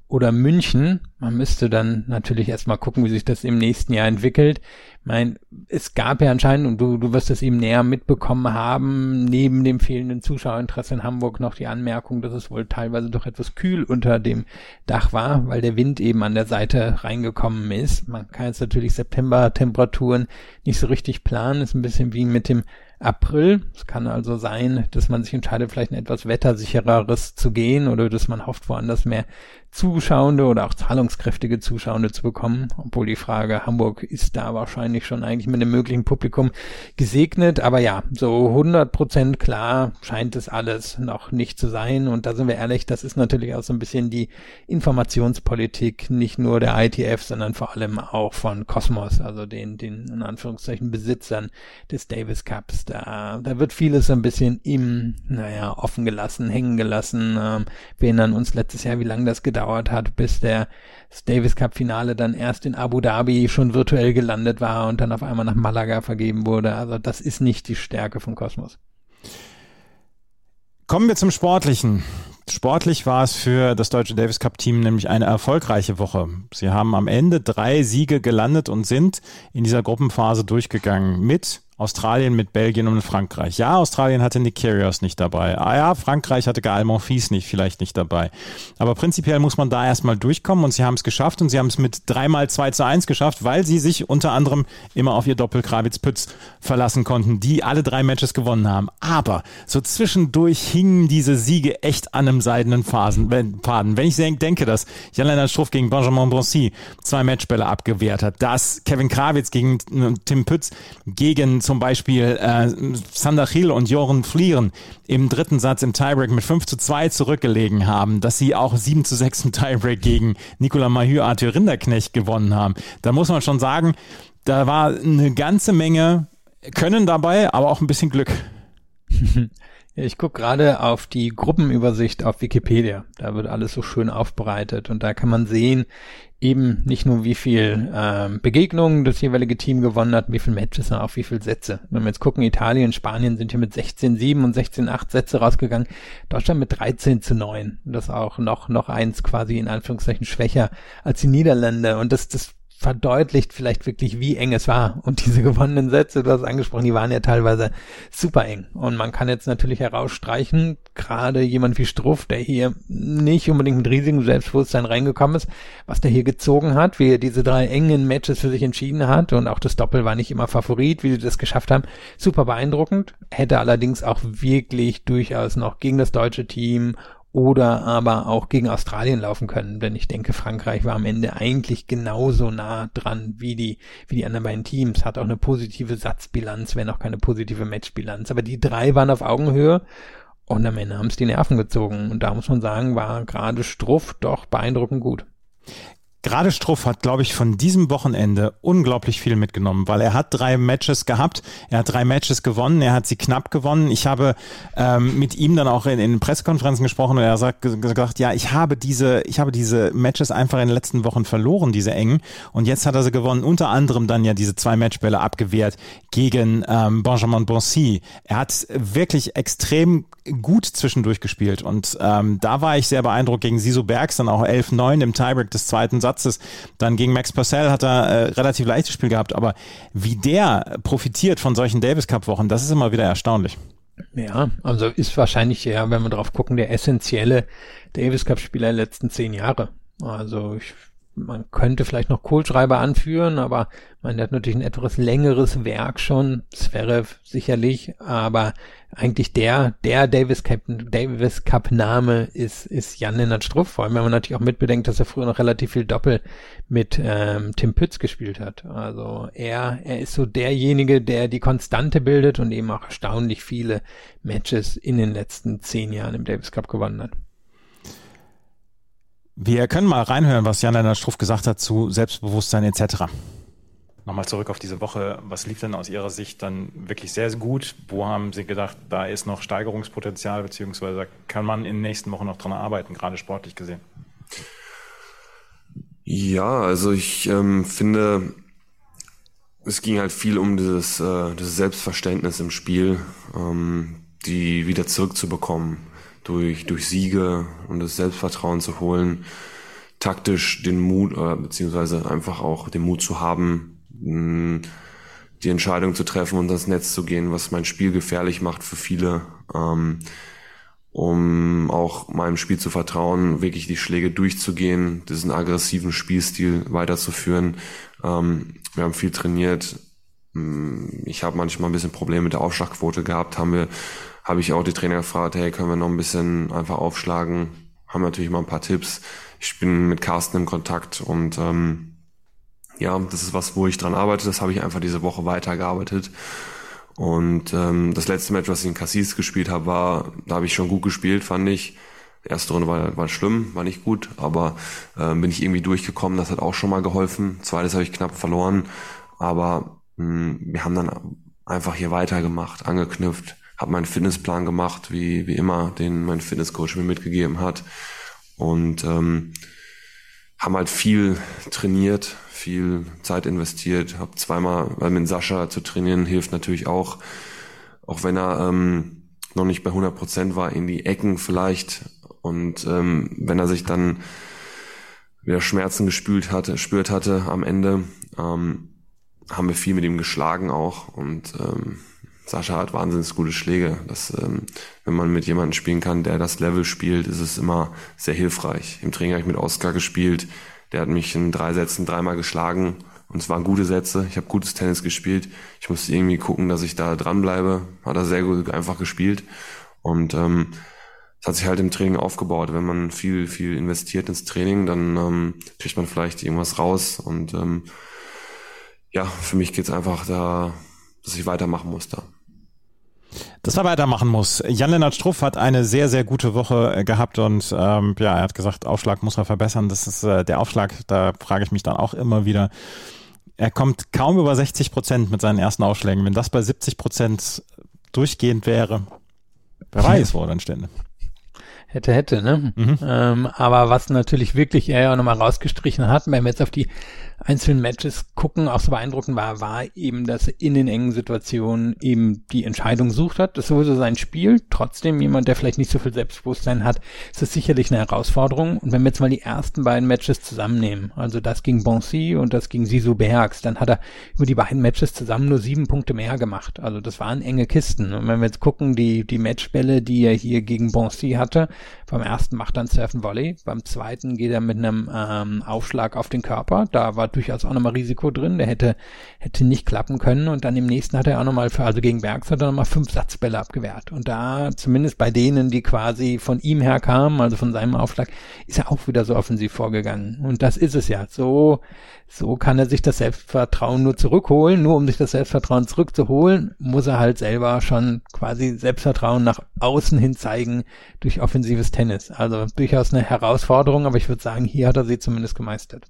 oder München. Man müsste dann natürlich erstmal gucken, wie sich das im nächsten Jahr entwickelt. Ich meine, es gab ja anscheinend, und du, du wirst es eben näher mitbekommen haben, neben dem fehlenden Zuschauerinteresse in Hamburg noch die Anmerkung, dass es wohl teilweise doch etwas kühl unter dem Dach war, weil der Wind eben an der Seite reingekommen ist. Man kann jetzt natürlich September-Temperaturen nicht so richtig planen. Ist ein bisschen wie mit dem April. Es kann also sein, dass man sich entscheidet, vielleicht ein etwas wettersichereres zu gehen oder dass man hofft, woanders mehr Zuschauende oder auch zahlungskräftige Zuschauende zu bekommen, obwohl die Frage Hamburg ist da wahrscheinlich schon eigentlich mit dem möglichen Publikum gesegnet, aber ja, so 100 Prozent klar scheint es alles noch nicht zu sein und da sind wir ehrlich, das ist natürlich auch so ein bisschen die Informationspolitik nicht nur der ITF, sondern vor allem auch von Cosmos, also den, den in Anführungszeichen Besitzern des Davis Cups. Da, da wird vieles ein bisschen im, naja, offen gelassen, hängen gelassen. Ähm, wir erinnern uns letztes Jahr, wie lange das gedauert gedauert hat, bis der Davis Cup Finale dann erst in Abu Dhabi schon virtuell gelandet war und dann auf einmal nach Malaga vergeben wurde. Also das ist nicht die Stärke vom Kosmos. Kommen wir zum Sportlichen. Sportlich war es für das deutsche Davis Cup Team nämlich eine erfolgreiche Woche. Sie haben am Ende drei Siege gelandet und sind in dieser Gruppenphase durchgegangen mit Australien mit Belgien und Frankreich. Ja, Australien hatte Nick Kyrgios nicht dabei. Ah ja, Frankreich hatte Gael Monfils nicht, vielleicht nicht dabei. Aber prinzipiell muss man da erstmal durchkommen und sie haben es geschafft und sie haben es mit dreimal 2 zu 1 geschafft, weil sie sich unter anderem immer auf ihr Doppel Krawitz-Pütz verlassen konnten, die alle drei Matches gewonnen haben. Aber so zwischendurch hingen diese Siege echt an einem seidenen Faden. Wenn ich denke, dass Jan-Lennart Struff gegen Benjamin Broncy zwei Matchbälle abgewehrt hat, dass Kevin Krawitz gegen äh, Tim Pütz gegen zum Beispiel äh, Sander Hill und Joren Flieren im dritten Satz im Tiebreak mit 5 zu 2 zurückgelegen haben, dass sie auch 7 zu 6 im Tiebreak gegen Nicolas Mahü, Arthur Rinderknecht gewonnen haben. Da muss man schon sagen, da war eine ganze Menge Können dabei, aber auch ein bisschen Glück. Ich gucke gerade auf die Gruppenübersicht auf Wikipedia. Da wird alles so schön aufbereitet und da kann man sehen, eben nicht nur wie viel ähm, Begegnungen das jeweilige Team gewonnen hat, wie viele Matches, auch wie viele Sätze. Wenn wir jetzt gucken, Italien, Spanien sind hier mit 16-7 und 16-8 Sätze rausgegangen, Deutschland mit 13 zu 9. Das auch noch, noch eins quasi in Anführungszeichen schwächer als die Niederländer. Und das, das verdeutlicht vielleicht wirklich, wie eng es war. Und diese gewonnenen Sätze, du hast angesprochen, die waren ja teilweise super eng. Und man kann jetzt natürlich herausstreichen, gerade jemand wie Struff, der hier nicht unbedingt mit riesigem Selbstbewusstsein reingekommen ist, was der hier gezogen hat, wie er diese drei engen Matches für sich entschieden hat. Und auch das Doppel war nicht immer Favorit, wie sie das geschafft haben. Super beeindruckend. Hätte allerdings auch wirklich durchaus noch gegen das deutsche Team oder aber auch gegen Australien laufen können. Denn ich denke, Frankreich war am Ende eigentlich genauso nah dran wie die, wie die anderen beiden Teams. Hat auch eine positive Satzbilanz, wenn auch keine positive Matchbilanz. Aber die drei waren auf Augenhöhe und am Ende haben es die Nerven gezogen. Und da muss man sagen, war gerade Struff doch beeindruckend gut. Gerade Struff hat, glaube ich, von diesem Wochenende unglaublich viel mitgenommen, weil er hat drei Matches gehabt, er hat drei Matches gewonnen, er hat sie knapp gewonnen. Ich habe ähm, mit ihm dann auch in, in Pressekonferenzen gesprochen und er hat gesagt, ja, ich habe diese, ich habe diese Matches einfach in den letzten Wochen verloren, diese engen, und jetzt hat er sie gewonnen. Unter anderem dann ja diese zwei Matchbälle abgewehrt gegen ähm, Benjamin Bonsi. Er hat wirklich extrem gut zwischendurch gespielt und ähm, da war ich sehr beeindruckt gegen Siso Bergs, dann auch 11-9 im Tiebreak des zweiten Satzes. Dann gegen Max Purcell hat er äh, relativ leichtes Spiel gehabt, aber wie der profitiert von solchen Davis Cup Wochen, das ist immer wieder erstaunlich. Ja, also ist wahrscheinlich ja, wenn wir drauf gucken, der essentielle Davis Cup Spieler der letzten zehn Jahre. Also ich man könnte vielleicht noch Kohlschreiber anführen, aber man hat natürlich ein etwas längeres Werk schon, Zverev sicherlich, aber eigentlich der, der Davis Cup, Davis Cup Name ist, ist Jan-Lennart Struff, vor allem wenn man natürlich auch mitbedenkt, dass er früher noch relativ viel Doppel mit ähm, Tim Pütz gespielt hat. Also er, er ist so derjenige, der die Konstante bildet und eben auch erstaunlich viele Matches in den letzten zehn Jahren im Davis Cup gewonnen hat. Wir können mal reinhören, was Jan-Lennart Struff gesagt hat zu Selbstbewusstsein etc. Nochmal zurück auf diese Woche. Was lief denn aus Ihrer Sicht dann wirklich sehr gut? Wo haben Sie gedacht, da ist noch Steigerungspotenzial, beziehungsweise kann man in den nächsten Wochen noch dran arbeiten, gerade sportlich gesehen? Ja, also ich ähm, finde, es ging halt viel um dieses, äh, dieses Selbstverständnis im Spiel, ähm, die wieder zurückzubekommen durch, durch Siege und das Selbstvertrauen zu holen, taktisch den Mut, äh, beziehungsweise einfach auch den Mut zu haben, mh, die Entscheidung zu treffen und das Netz zu gehen, was mein Spiel gefährlich macht für viele, ähm, um auch meinem Spiel zu vertrauen, wirklich die Schläge durchzugehen, diesen aggressiven Spielstil weiterzuführen. Ähm, wir haben viel trainiert. Ich habe manchmal ein bisschen Probleme mit der Aufschlagquote gehabt, haben wir habe ich auch die Trainer gefragt, hey, können wir noch ein bisschen einfach aufschlagen? Haben natürlich mal ein paar Tipps. Ich bin mit Carsten im Kontakt und ähm, ja, das ist was, wo ich dran arbeite. Das habe ich einfach diese Woche weitergearbeitet. Und ähm, das letzte Match, was ich in Cassis gespielt habe, war, da habe ich schon gut gespielt, fand ich. Die erste Runde war, war schlimm, war nicht gut, aber äh, bin ich irgendwie durchgekommen, das hat auch schon mal geholfen. Zweites habe ich knapp verloren, aber mh, hm, wir haben dann einfach hier weitergemacht, angeknüpft habe meinen Fitnessplan gemacht, wie, wie immer, den mein Fitnesscoach mir mitgegeben hat. Und ähm, haben halt viel trainiert, viel Zeit investiert, habe zweimal, weil mit Sascha zu trainieren hilft natürlich auch, auch wenn er ähm, noch nicht bei 100 Prozent war, in die Ecken vielleicht. Und ähm, wenn er sich dann wieder Schmerzen gespült hatte, spürt hatte am Ende, ähm, haben wir viel mit ihm geschlagen auch und ähm, Sascha hat wahnsinnig gute Schläge. Das, ähm, wenn man mit jemandem spielen kann, der das Level spielt, ist es immer sehr hilfreich. Im Training habe ich mit Oskar gespielt. Der hat mich in drei Sätzen dreimal geschlagen und es waren gute Sätze. Ich habe gutes Tennis gespielt. Ich musste irgendwie gucken, dass ich da dranbleibe. Hat er sehr gut einfach gespielt und ähm, es hat sich halt im Training aufgebaut. Wenn man viel, viel investiert ins Training, dann ähm, kriegt man vielleicht irgendwas raus. Und ähm, ja, für mich geht's einfach da, dass ich weitermachen muss da dass er weitermachen muss. Jan-Lennart Struff hat eine sehr, sehr gute Woche äh, gehabt und ähm, ja, er hat gesagt, Aufschlag muss er verbessern. Das ist äh, der Aufschlag, da frage ich mich dann auch immer wieder. Er kommt kaum über 60 Prozent mit seinen ersten Aufschlägen. Wenn das bei 70 Prozent durchgehend wäre, wer weiß, wo er dann stände hätte, hätte, ne? Mhm. Ähm, aber was natürlich wirklich er ja nochmal rausgestrichen hat, wenn wir jetzt auf die einzelnen Matches gucken, auch so beeindruckend war, war eben, dass er in den engen Situationen eben die Entscheidung sucht hat. Das ist sowieso sein Spiel. Trotzdem jemand, der vielleicht nicht so viel Selbstbewusstsein hat, ist das sicherlich eine Herausforderung. Und wenn wir jetzt mal die ersten beiden Matches zusammennehmen, also das gegen Bonsi und das gegen Sisu Bergs, dann hat er über die beiden Matches zusammen nur sieben Punkte mehr gemacht. Also das waren enge Kisten. Und wenn wir jetzt gucken, die, die Matchbälle, die er hier gegen Bonsi hatte, beim ersten macht er einen Surfen Volley, beim zweiten geht er mit einem ähm, Aufschlag auf den Körper. Da war durchaus auch nochmal Risiko drin. Der hätte, hätte nicht klappen können. Und dann im nächsten hat er auch nochmal also gegen Bergs hat er nochmal fünf Satzbälle abgewehrt. Und da, zumindest bei denen, die quasi von ihm her kamen, also von seinem Aufschlag, ist er auch wieder so offensiv vorgegangen. Und das ist es ja. So, so kann er sich das Selbstvertrauen nur zurückholen. Nur um sich das Selbstvertrauen zurückzuholen, muss er halt selber schon quasi Selbstvertrauen nach außen hin zeigen durch offensives Tennis. Also durchaus eine Herausforderung, aber ich würde sagen, hier hat er sie zumindest gemeistert.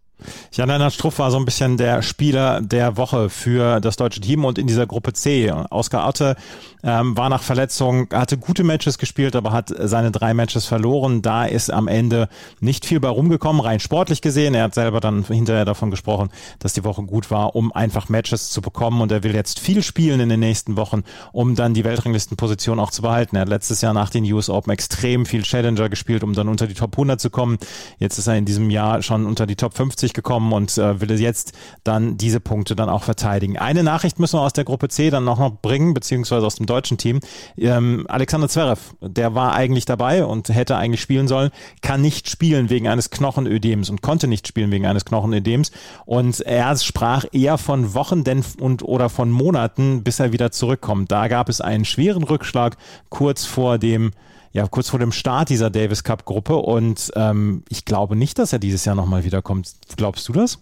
Jan-Lennart Struff war so ein bisschen der Spieler der Woche für das deutsche Team und in dieser Gruppe C. Oskar Otte ähm, war nach Verletzung, hatte gute Matches gespielt, aber hat seine drei Matches verloren. Da ist am Ende nicht viel bei rumgekommen, rein sportlich gesehen. Er hat selber dann hinterher davon gesprochen, dass die Woche gut war, um einfach Matches zu bekommen. Und er will jetzt viel spielen in den nächsten Wochen, um dann die Weltranglistenposition auch zu behalten. Er hat letztes Jahr nach den US Open extrem viel Challenger gespielt, um dann unter die Top 100 zu kommen. Jetzt ist er in diesem Jahr schon unter die Top 50 günstig gekommen und äh, will jetzt dann diese Punkte dann auch verteidigen. Eine Nachricht müssen wir aus der Gruppe C dann noch, noch bringen, beziehungsweise aus dem deutschen Team. Ähm, Alexander Zverev, der war eigentlich dabei und hätte eigentlich spielen sollen, kann nicht spielen wegen eines Knochenödems und konnte nicht spielen wegen eines Knochenödems. Und er sprach eher von Wochen denn und oder von Monaten, bis er wieder zurückkommt. Da gab es einen schweren Rückschlag kurz vor dem ja, kurz vor dem Start dieser Davis Cup Gruppe und ähm, ich glaube nicht, dass er dieses Jahr nochmal wiederkommt. Glaubst du das?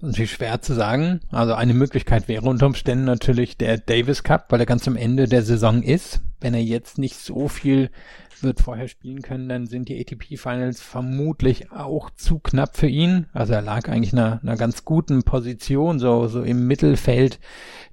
Natürlich schwer zu sagen. Also eine Möglichkeit wäre unter Umständen natürlich der Davis Cup, weil er ganz am Ende der Saison ist. Wenn er jetzt nicht so viel wird vorher spielen können, dann sind die ATP Finals vermutlich auch zu knapp für ihn. Also er lag eigentlich in einer, einer ganz guten Position, so, so im Mittelfeld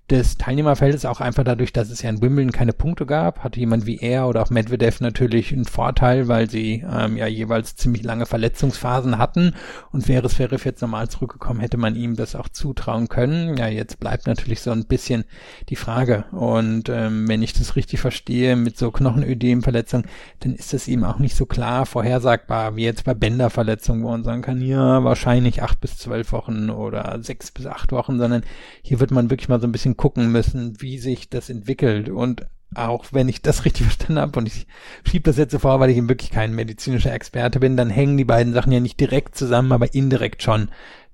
des Teilnehmerfeldes, auch einfach dadurch, dass es ja in Wimbledon keine Punkte gab, hatte jemand wie er oder auch Medvedev natürlich einen Vorteil, weil sie ähm, ja jeweils ziemlich lange Verletzungsphasen hatten und wäre es Zverev jetzt normal zurückgekommen, hätte man ihm das auch zutrauen können. Ja, jetzt bleibt natürlich so ein bisschen die Frage und ähm, wenn ich das richtig verstehe, mit so Knochenödemverletzungen, dann ist es ihm auch nicht so klar vorhersagbar, wie jetzt bei Bänderverletzungen, wo man sagen kann, ja, wahrscheinlich acht bis zwölf Wochen oder sechs bis acht Wochen, sondern hier wird man wirklich mal so ein bisschen gucken müssen, wie sich das entwickelt. Und auch wenn ich das richtig verstanden habe und ich schiebe das jetzt so vor, weil ich eben wirklich kein medizinischer Experte bin, dann hängen die beiden Sachen ja nicht direkt zusammen, aber indirekt schon.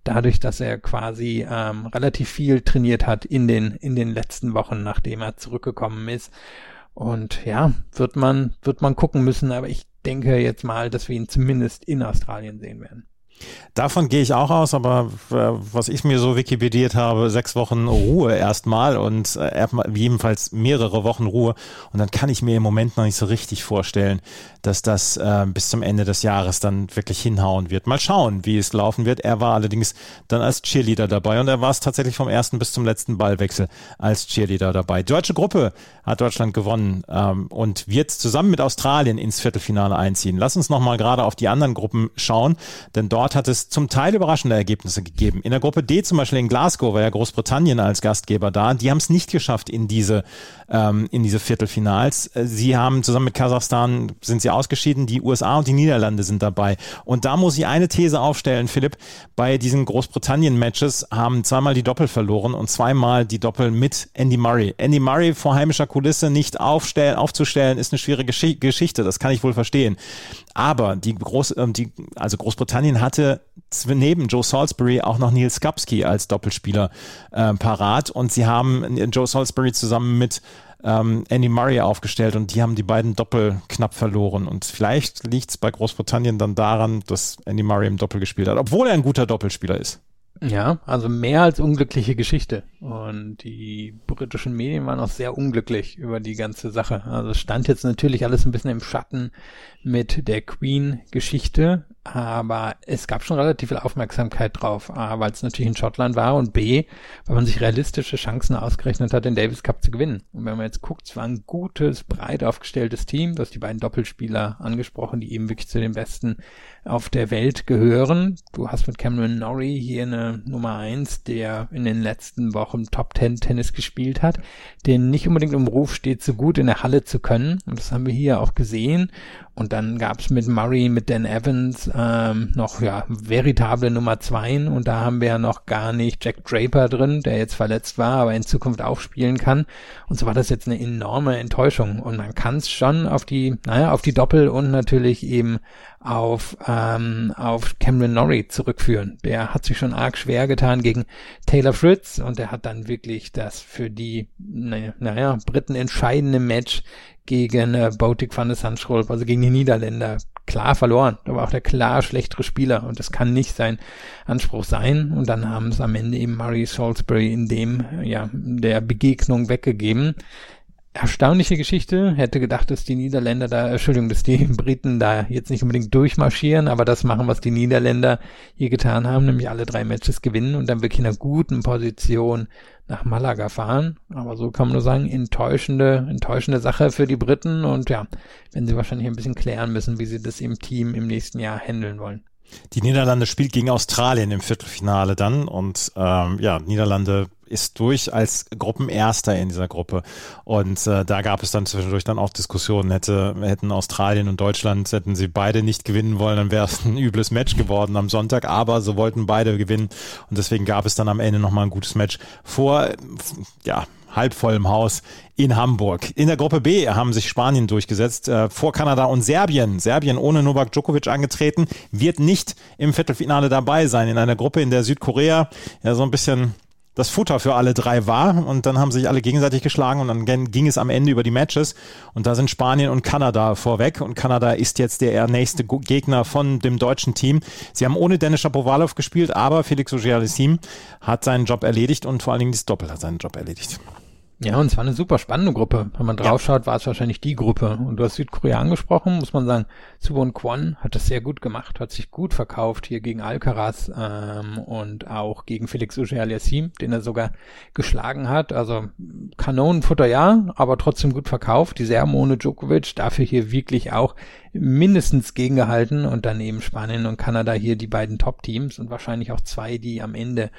Dadurch, dass er quasi ähm, relativ viel trainiert hat in den in den letzten Wochen, nachdem er zurückgekommen ist. Und ja, wird man wird man gucken müssen, aber ich denke jetzt mal, dass wir ihn zumindest in Australien sehen werden. Davon gehe ich auch aus, aber äh, was ich mir so wikipediert habe, sechs Wochen Ruhe erstmal und äh, jedenfalls mehrere Wochen Ruhe. Und dann kann ich mir im Moment noch nicht so richtig vorstellen, dass das äh, bis zum Ende des Jahres dann wirklich hinhauen wird. Mal schauen, wie es laufen wird. Er war allerdings dann als Cheerleader dabei und er war es tatsächlich vom ersten bis zum letzten Ballwechsel als Cheerleader dabei. Deutsche Gruppe hat Deutschland gewonnen ähm, und wird zusammen mit Australien ins Viertelfinale einziehen. Lass uns nochmal gerade auf die anderen Gruppen schauen, denn dort hat es zum Teil überraschende Ergebnisse gegeben. In der Gruppe D zum Beispiel in Glasgow war ja Großbritannien als Gastgeber da. Die haben es nicht geschafft in diese, ähm, in diese Viertelfinals. Sie haben zusammen mit Kasachstan sind sie ausgeschieden. Die USA und die Niederlande sind dabei. Und da muss ich eine These aufstellen, Philipp. Bei diesen Großbritannien-Matches haben zweimal die Doppel verloren und zweimal die Doppel mit Andy Murray. Andy Murray vor heimischer Kulisse nicht aufstellen, aufzustellen, ist eine schwierige Geschichte. Das kann ich wohl verstehen. Aber die Groß, äh, die, also Großbritannien hatte neben Joe Salisbury auch noch Neil Skupski als Doppelspieler äh, parat und sie haben Joe Salisbury zusammen mit ähm, Andy Murray aufgestellt und die haben die beiden Doppel knapp verloren. Und vielleicht liegt es bei Großbritannien dann daran, dass Andy Murray im Doppel gespielt hat, obwohl er ein guter Doppelspieler ist. Ja, also mehr als unglückliche Geschichte. Und die britischen Medien waren auch sehr unglücklich über die ganze Sache. Also es stand jetzt natürlich alles ein bisschen im Schatten mit der Queen-Geschichte, aber es gab schon relativ viel Aufmerksamkeit drauf, A, weil es natürlich in Schottland war und B, weil man sich realistische Chancen ausgerechnet hat, den Davis Cup zu gewinnen. Und wenn man jetzt guckt, es war ein gutes, breit aufgestelltes Team, du hast die beiden Doppelspieler angesprochen, die eben wirklich zu den besten auf der Welt gehören. Du hast mit Cameron Norrie hier eine Nummer eins, der in den letzten Wochen Top Ten Tennis gespielt hat, der nicht unbedingt im Ruf steht, so gut in der Halle zu können. Und das haben wir hier auch gesehen. Und dann gab's mit Murray, mit Dan Evans ähm, noch ja veritable Nummer zwei. Und da haben wir ja noch gar nicht Jack Draper drin, der jetzt verletzt war, aber in Zukunft auch spielen kann. Und so war das jetzt eine enorme Enttäuschung. Und man kann es schon auf die, naja, auf die Doppel und natürlich eben auf, ähm, auf Cameron Norrie zurückführen. Der hat sich schon arg schwer getan gegen Taylor Fritz und der hat dann wirklich das für die, naja, Briten entscheidende Match gegen äh, Botik van der Sandschrolp, also gegen die Niederländer, klar verloren. Da war auch der klar schlechtere Spieler und das kann nicht sein Anspruch sein. Und dann haben es am Ende eben Murray Salisbury in dem, ja, der Begegnung weggegeben erstaunliche Geschichte. Hätte gedacht, dass die Niederländer da, Entschuldigung, dass die Briten da jetzt nicht unbedingt durchmarschieren, aber das machen, was die Niederländer hier getan haben, nämlich alle drei Matches gewinnen und dann wirklich in einer guten Position nach Malaga fahren. Aber so kann man nur sagen, enttäuschende, enttäuschende Sache für die Briten und ja, wenn sie wahrscheinlich ein bisschen klären müssen, wie sie das im Team im nächsten Jahr handeln wollen. Die Niederlande spielt gegen Australien im Viertelfinale dann und ähm, ja, Niederlande ist durch als Gruppenerster in dieser Gruppe. Und äh, da gab es dann zwischendurch dann auch Diskussionen. Hätte, hätten Australien und Deutschland, hätten sie beide nicht gewinnen wollen, dann wäre es ein übles Match geworden am Sonntag. Aber so wollten beide gewinnen. Und deswegen gab es dann am Ende nochmal ein gutes Match vor, ja, halb vollem Haus in Hamburg. In der Gruppe B haben sich Spanien durchgesetzt, äh, vor Kanada und Serbien. Serbien ohne Novak Djokovic angetreten, wird nicht im Viertelfinale dabei sein. In einer Gruppe, in der Südkorea ja so ein bisschen das Futter für alle drei war und dann haben sich alle gegenseitig geschlagen und dann ging es am Ende über die Matches und da sind Spanien und Kanada vorweg und Kanada ist jetzt der nächste Gegner von dem deutschen Team. Sie haben ohne Dennis Shapovalov gespielt, aber Felix auger hat seinen Job erledigt und vor allen Dingen das Doppel hat seinen Job erledigt. Ja, und es war eine super spannende Gruppe. Wenn man draufschaut, ja. war es wahrscheinlich die Gruppe. Und du hast Südkorea angesprochen, muss man sagen, Subon Kwon hat das sehr gut gemacht, hat sich gut verkauft hier gegen Alcaraz ähm, und auch gegen Felix Auger-Aliassime, den er sogar geschlagen hat. Also Kanonenfutter ja, aber trotzdem gut verkauft. Die Serben ohne Djokovic, dafür hier wirklich auch mindestens gegengehalten und dann eben Spanien und Kanada hier die beiden Top-Teams und wahrscheinlich auch zwei, die am Ende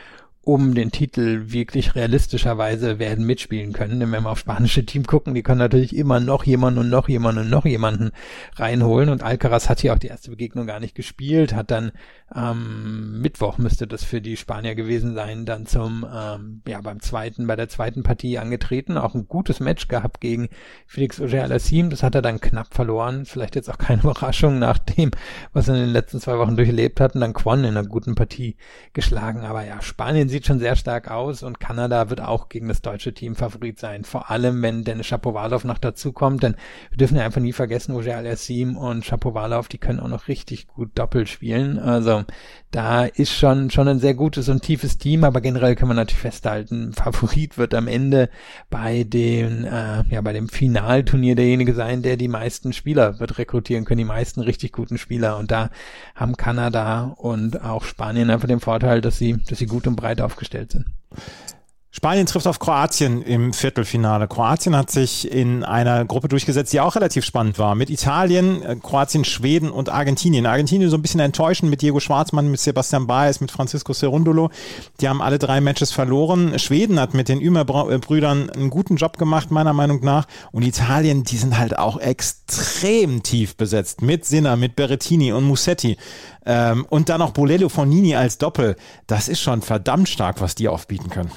um den Titel wirklich realistischerweise werden mitspielen können. Wenn wir auf spanische Team gucken, die können natürlich immer noch jemanden und noch jemanden und noch jemanden reinholen. Und Alcaraz hat hier auch die erste Begegnung gar nicht gespielt, hat dann am Mittwoch müsste das für die Spanier gewesen sein, dann zum, ähm, ja, beim zweiten, bei der zweiten Partie angetreten, auch ein gutes Match gehabt gegen Felix Auger-Aliassime. Das hat er dann knapp verloren. Vielleicht jetzt auch keine Überraschung nach dem, was er in den letzten zwei Wochen durchlebt hat und dann Quan in einer guten Partie geschlagen. Aber ja, Spanien sieht schon sehr stark aus und Kanada wird auch gegen das deutsche Team Favorit sein. Vor allem, wenn Dennis Shapovalov noch dazu kommt, denn wir dürfen ja einfach nie vergessen, Roger Aliassim und Shapovalov, die können auch noch richtig gut doppelt spielen. Also da ist schon, schon ein sehr gutes und tiefes Team, aber generell kann man natürlich festhalten, Favorit wird am Ende bei den, äh, ja, bei dem Finalturnier derjenige sein, der die meisten Spieler wird rekrutieren können, die meisten richtig guten Spieler. Und da haben Kanada und auch Spanien einfach den Vorteil, dass sie, dass sie gut und breit aufgestellt sind. Spanien trifft auf Kroatien im Viertelfinale. Kroatien hat sich in einer Gruppe durchgesetzt, die auch relativ spannend war. Mit Italien, äh, Kroatien, Schweden und Argentinien. Argentinien so ein bisschen enttäuschend mit Diego Schwarzmann, mit Sebastian Baez, mit Francisco Cerundolo. Die haben alle drei Matches verloren. Schweden hat mit den Ümer-Brüdern einen guten Job gemacht, meiner Meinung nach. Und Italien, die sind halt auch extrem tief besetzt. Mit Sinner, mit Berrettini und Musetti. Ähm, und dann noch Bolello von Nini als Doppel. Das ist schon verdammt stark, was die aufbieten können.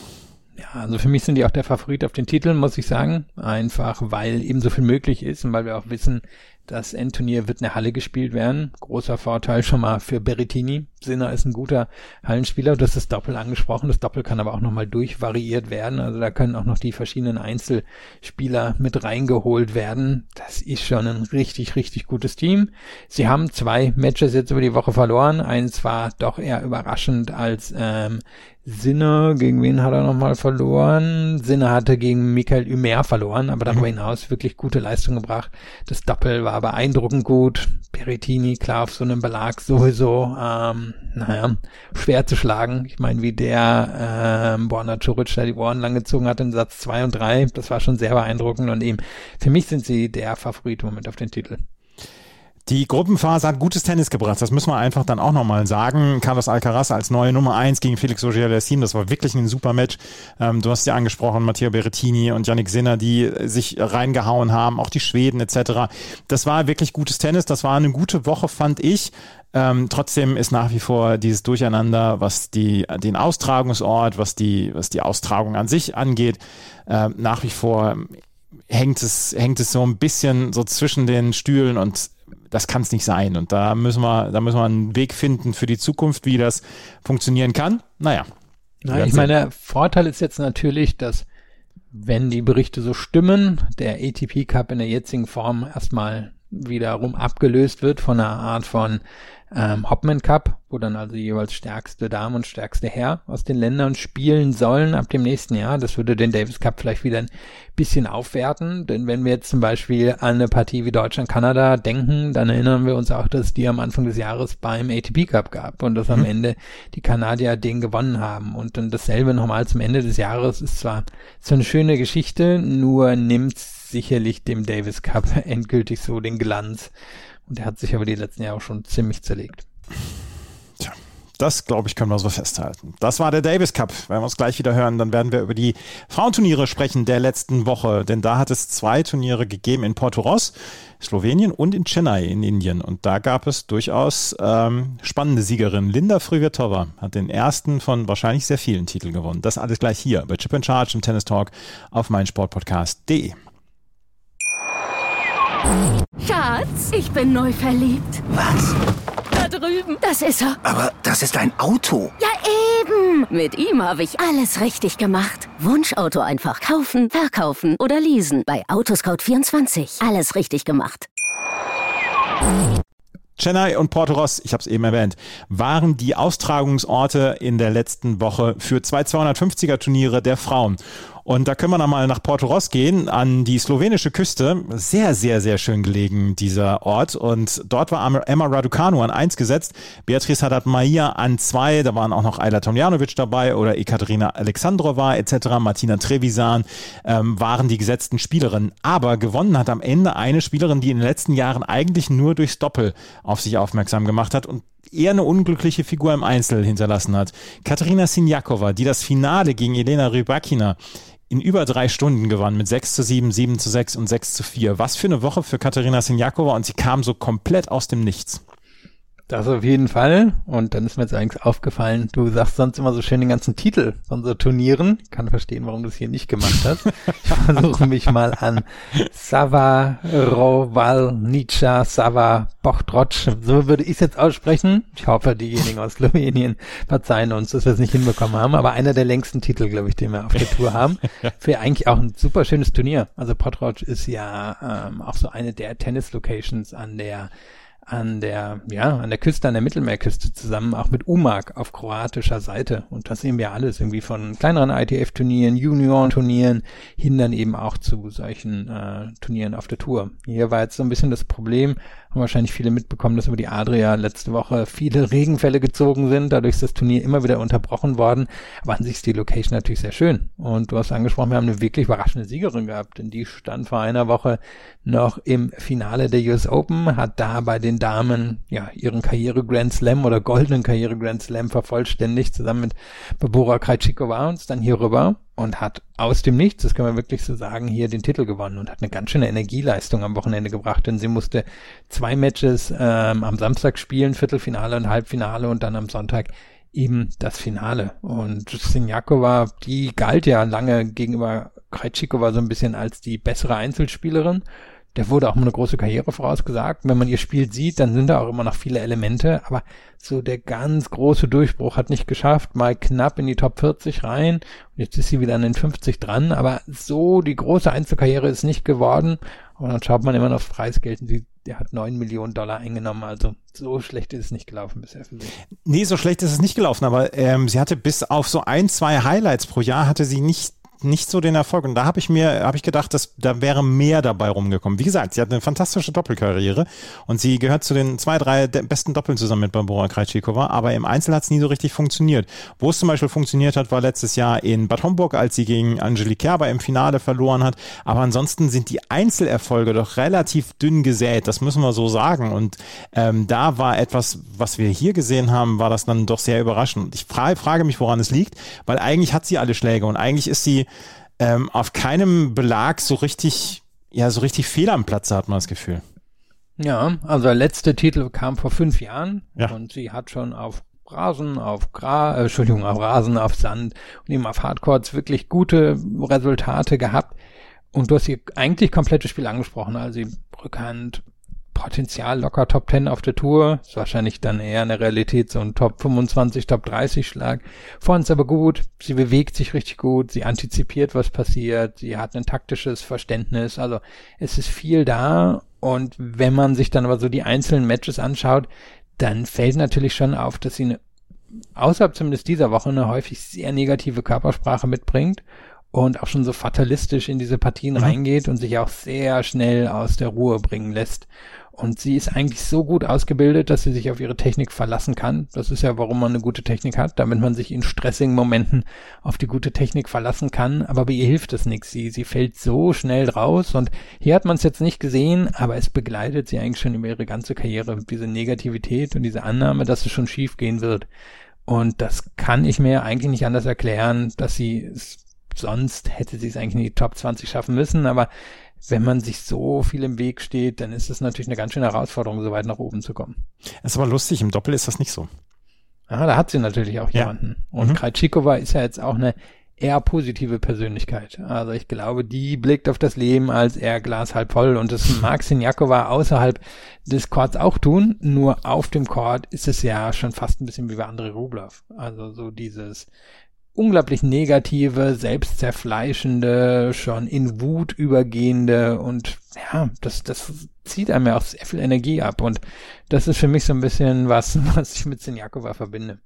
Also für mich sind die auch der Favorit auf den Titel, muss ich sagen. Einfach, weil eben so viel möglich ist und weil wir auch wissen, das Endturnier wird in der Halle gespielt werden. Großer Vorteil schon mal für Berrettini. Sinner ist ein guter Hallenspieler. Das ist Doppel angesprochen. Das Doppel kann aber auch nochmal durchvariiert werden. Also da können auch noch die verschiedenen Einzelspieler mit reingeholt werden. Das ist schon ein richtig, richtig gutes Team. Sie haben zwei Matches jetzt über die Woche verloren. Eins war doch eher überraschend als ähm, Sinne, gegen wen hat er nochmal verloren? Sinne hatte gegen Michael Ümer verloren, aber darüber mhm. hinaus wirklich gute Leistung gebracht. Das Doppel war beeindruckend gut. Peritini, klar, auf so einem Belag sowieso, ähm, naja, schwer zu schlagen. Ich meine, wie der ähm, Borna Curic da die Ohren langgezogen hat in Satz zwei und drei, das war schon sehr beeindruckend und eben, für mich sind sie der Favorit im Moment auf den Titel. Die Gruppenphase hat gutes Tennis gebracht. Das müssen wir einfach dann auch nochmal sagen. Carlos Alcaraz als neue Nummer eins gegen Felix Auger-Aliassime. Das war wirklich ein super Match. Ähm, du hast ja angesprochen, Matteo Berrettini und Yannick Sinner, die sich reingehauen haben. Auch die Schweden etc. Das war wirklich gutes Tennis. Das war eine gute Woche, fand ich. Ähm, trotzdem ist nach wie vor dieses Durcheinander, was die, den Austragungsort, was die, was die Austragung an sich angeht, äh, nach wie vor hängt es, hängt es so ein bisschen so zwischen den Stühlen und das kann es nicht sein. Und da müssen wir, da müssen wir einen Weg finden für die Zukunft, wie das funktionieren kann. Naja. Na, ich meine, der Vorteil ist jetzt natürlich, dass wenn die Berichte so stimmen, der ATP Cup in der jetzigen Form erstmal wiederum abgelöst wird von einer Art von ähm, Hopman Cup, wo dann also jeweils stärkste Dame und stärkste Herr aus den Ländern spielen sollen ab dem nächsten Jahr. Das würde den Davis Cup vielleicht wieder ein bisschen aufwerten, denn wenn wir jetzt zum Beispiel an eine Partie wie Deutschland-Kanada denken, dann erinnern wir uns auch, dass es die am Anfang des Jahres beim ATP Cup gab und dass mhm. am Ende die Kanadier den gewonnen haben. Und dann dasselbe nochmal zum Ende des Jahres ist zwar so eine schöne Geschichte, nur nimmt sicherlich dem Davis Cup endgültig so den Glanz und der hat sich aber die letzten Jahre schon ziemlich zerlegt. Tja, Das, glaube ich, können wir so festhalten. Das war der Davis Cup. Wenn wir uns gleich wieder hören, dann werden wir über die Frauenturniere sprechen der letzten Woche. Denn da hat es zwei Turniere gegeben in Porto Ross, Slowenien und in Chennai in Indien. Und da gab es durchaus ähm, spannende Siegerinnen. Linda Frivirtova hat den ersten von wahrscheinlich sehr vielen Titeln gewonnen. Das alles gleich hier bei Chip and Charge im Tennis Talk auf meinsportpodcast.de. Schatz, ich bin neu verliebt. Was? Da drüben. Das ist er. Aber das ist ein Auto. Ja, eben. Mit ihm habe ich alles richtig gemacht. Wunschauto einfach kaufen, verkaufen oder leasen. Bei Autoscout24. Alles richtig gemacht. Chennai und Porto Ross, ich habe es eben erwähnt, waren die Austragungsorte in der letzten Woche für zwei 250er Turniere der Frauen. Und da können wir nochmal nach Porto Ross gehen, an die slowenische Küste. Sehr, sehr, sehr schön gelegen, dieser Ort. Und dort war Emma Raducanu an eins gesetzt, Beatrice Haddad Maia an zwei, da waren auch noch Ayla Tomjanovic dabei oder Ekaterina Alexandrova etc., Martina Trevisan ähm, waren die gesetzten Spielerinnen. Aber gewonnen hat am Ende eine Spielerin, die in den letzten Jahren eigentlich nur durchs Doppel auf sich aufmerksam gemacht hat und eher eine unglückliche Figur im Einzel hinterlassen hat. Katerina Sinjakova, die das Finale gegen Elena Rybakina in über drei Stunden gewann mit 6 zu 7, 7 zu 6 und 6 zu 4. Was für eine Woche für Katerina Sinjakova und sie kam so komplett aus dem Nichts. Das auf jeden Fall. Und dann ist mir jetzt eigentlich aufgefallen, du sagst sonst immer so schön den ganzen Titel von so Turnieren. Ich kann verstehen, warum du es hier nicht gemacht hast. Ich versuche mich mal an Sava Rovalnica Sava Bochtroc. So würde ich es jetzt aussprechen. Ich hoffe, diejenigen aus Slowenien verzeihen uns, dass wir es nicht hinbekommen haben. Aber einer der längsten Titel, glaube ich, den wir auf der Tour haben. Für eigentlich auch ein super schönes Turnier. Also Potroc ist ja ähm, auch so eine der Tennis-Locations an der an der, ja, an der Küste, an der Mittelmeerküste zusammen, auch mit Umag auf kroatischer Seite. Und das sehen wir alles irgendwie von kleineren ITF-Turnieren, Junioren-Turnieren hin dann eben auch zu solchen äh, Turnieren auf der Tour. Hier war jetzt so ein bisschen das Problem, haben wahrscheinlich viele mitbekommen, dass über die Adria letzte Woche viele Regenfälle gezogen sind. Dadurch ist das Turnier immer wieder unterbrochen worden. Aber an sich ist die Location natürlich sehr schön. Und du hast angesprochen, wir haben eine wirklich überraschende Siegerin gehabt, denn die stand vor einer Woche noch im Finale der US Open, hat da bei den Damen ja ihren Karriere Grand Slam oder goldenen Karriere Grand Slam vervollständigt, zusammen mit Barbora Krejcikova und dann hier rüber und hat aus dem Nichts, das kann man wirklich so sagen, hier den Titel gewonnen und hat eine ganz schöne Energieleistung am Wochenende gebracht, denn sie musste zwei Matches ähm, am Samstag spielen, Viertelfinale und Halbfinale und dann am Sonntag eben das Finale. Und Sinjakova, die galt ja lange gegenüber Krejcikova so ein bisschen als die bessere Einzelspielerin der wurde auch mal eine große Karriere vorausgesagt. Wenn man ihr Spiel sieht, dann sind da auch immer noch viele Elemente, aber so der ganz große Durchbruch hat nicht geschafft, mal knapp in die Top 40 rein und jetzt ist sie wieder an den 50 dran, aber so die große Einzelkarriere ist nicht geworden. Und dann schaut man immer noch aufs Preisgeld und sie der hat neun Millionen Dollar eingenommen, also so schlecht ist es nicht gelaufen bisher für sie. Nee, so schlecht ist es nicht gelaufen, aber ähm, sie hatte bis auf so ein, zwei Highlights pro Jahr hatte sie nicht nicht so den Erfolg. Und da habe ich mir, habe ich gedacht, dass da wäre mehr dabei rumgekommen. Wie gesagt, sie hat eine fantastische Doppelkarriere und sie gehört zu den zwei, drei besten Doppeln zusammen mit Barbara Krejcikova, aber im Einzel hat es nie so richtig funktioniert. Wo es zum Beispiel funktioniert hat, war letztes Jahr in Bad Homburg, als sie gegen Angelique Kerber im Finale verloren hat. Aber ansonsten sind die Einzelerfolge doch relativ dünn gesät, das müssen wir so sagen. Und ähm, da war etwas, was wir hier gesehen haben, war das dann doch sehr überraschend. Ich frage, frage mich, woran es liegt, weil eigentlich hat sie alle Schläge und eigentlich ist sie ähm, auf keinem Belag so richtig, ja, so richtig fehl am Platze, hat man das Gefühl. Ja, also der letzte Titel kam vor fünf Jahren ja. und sie hat schon auf Rasen, auf Gra, äh, Entschuldigung, auf Rasen, auf Sand und eben auf Hardcourts wirklich gute Resultate gehabt. Und du hast hier eigentlich komplettes Spiel angesprochen, also die Rückhand, Potenzial locker Top 10 auf der Tour. Ist wahrscheinlich dann eher in der Realität so ein Top 25, Top 30 Schlag. Vorhin ist aber gut. Sie bewegt sich richtig gut. Sie antizipiert, was passiert. Sie hat ein taktisches Verständnis. Also es ist viel da. Und wenn man sich dann aber so die einzelnen Matches anschaut, dann fällt natürlich schon auf, dass sie eine, außerhalb zumindest dieser Woche eine häufig sehr negative Körpersprache mitbringt und auch schon so fatalistisch in diese Partien mhm. reingeht und sich auch sehr schnell aus der Ruhe bringen lässt. Und sie ist eigentlich so gut ausgebildet, dass sie sich auf ihre Technik verlassen kann. Das ist ja, warum man eine gute Technik hat, damit man sich in stressigen Momenten auf die gute Technik verlassen kann. Aber bei ihr hilft es nichts. Sie, sie fällt so schnell raus. Und hier hat man es jetzt nicht gesehen, aber es begleitet sie eigentlich schon über ihre ganze Karriere. Diese Negativität und diese Annahme, dass es schon schief gehen wird. Und das kann ich mir eigentlich nicht anders erklären, dass sie sonst hätte sie es eigentlich in die Top 20 schaffen müssen, aber wenn man sich so viel im Weg steht, dann ist es natürlich eine ganz schöne Herausforderung, so weit nach oben zu kommen. Das ist aber lustig, im Doppel ist das nicht so. Ah, da hat sie natürlich auch jemanden. Ja. Und mhm. Krajcikova ist ja jetzt auch eine eher positive Persönlichkeit. Also ich glaube, die blickt auf das Leben als eher Glas halb voll und das mag Sinjakova außerhalb des Courts auch tun, nur auf dem Court ist es ja schon fast ein bisschen wie bei André Rublev. Also so dieses, unglaublich negative, selbstzerfleischende, schon in Wut übergehende und ja, das, das zieht einem ja auch sehr viel Energie ab und das ist für mich so ein bisschen was, was ich mit Sinjakova verbinde.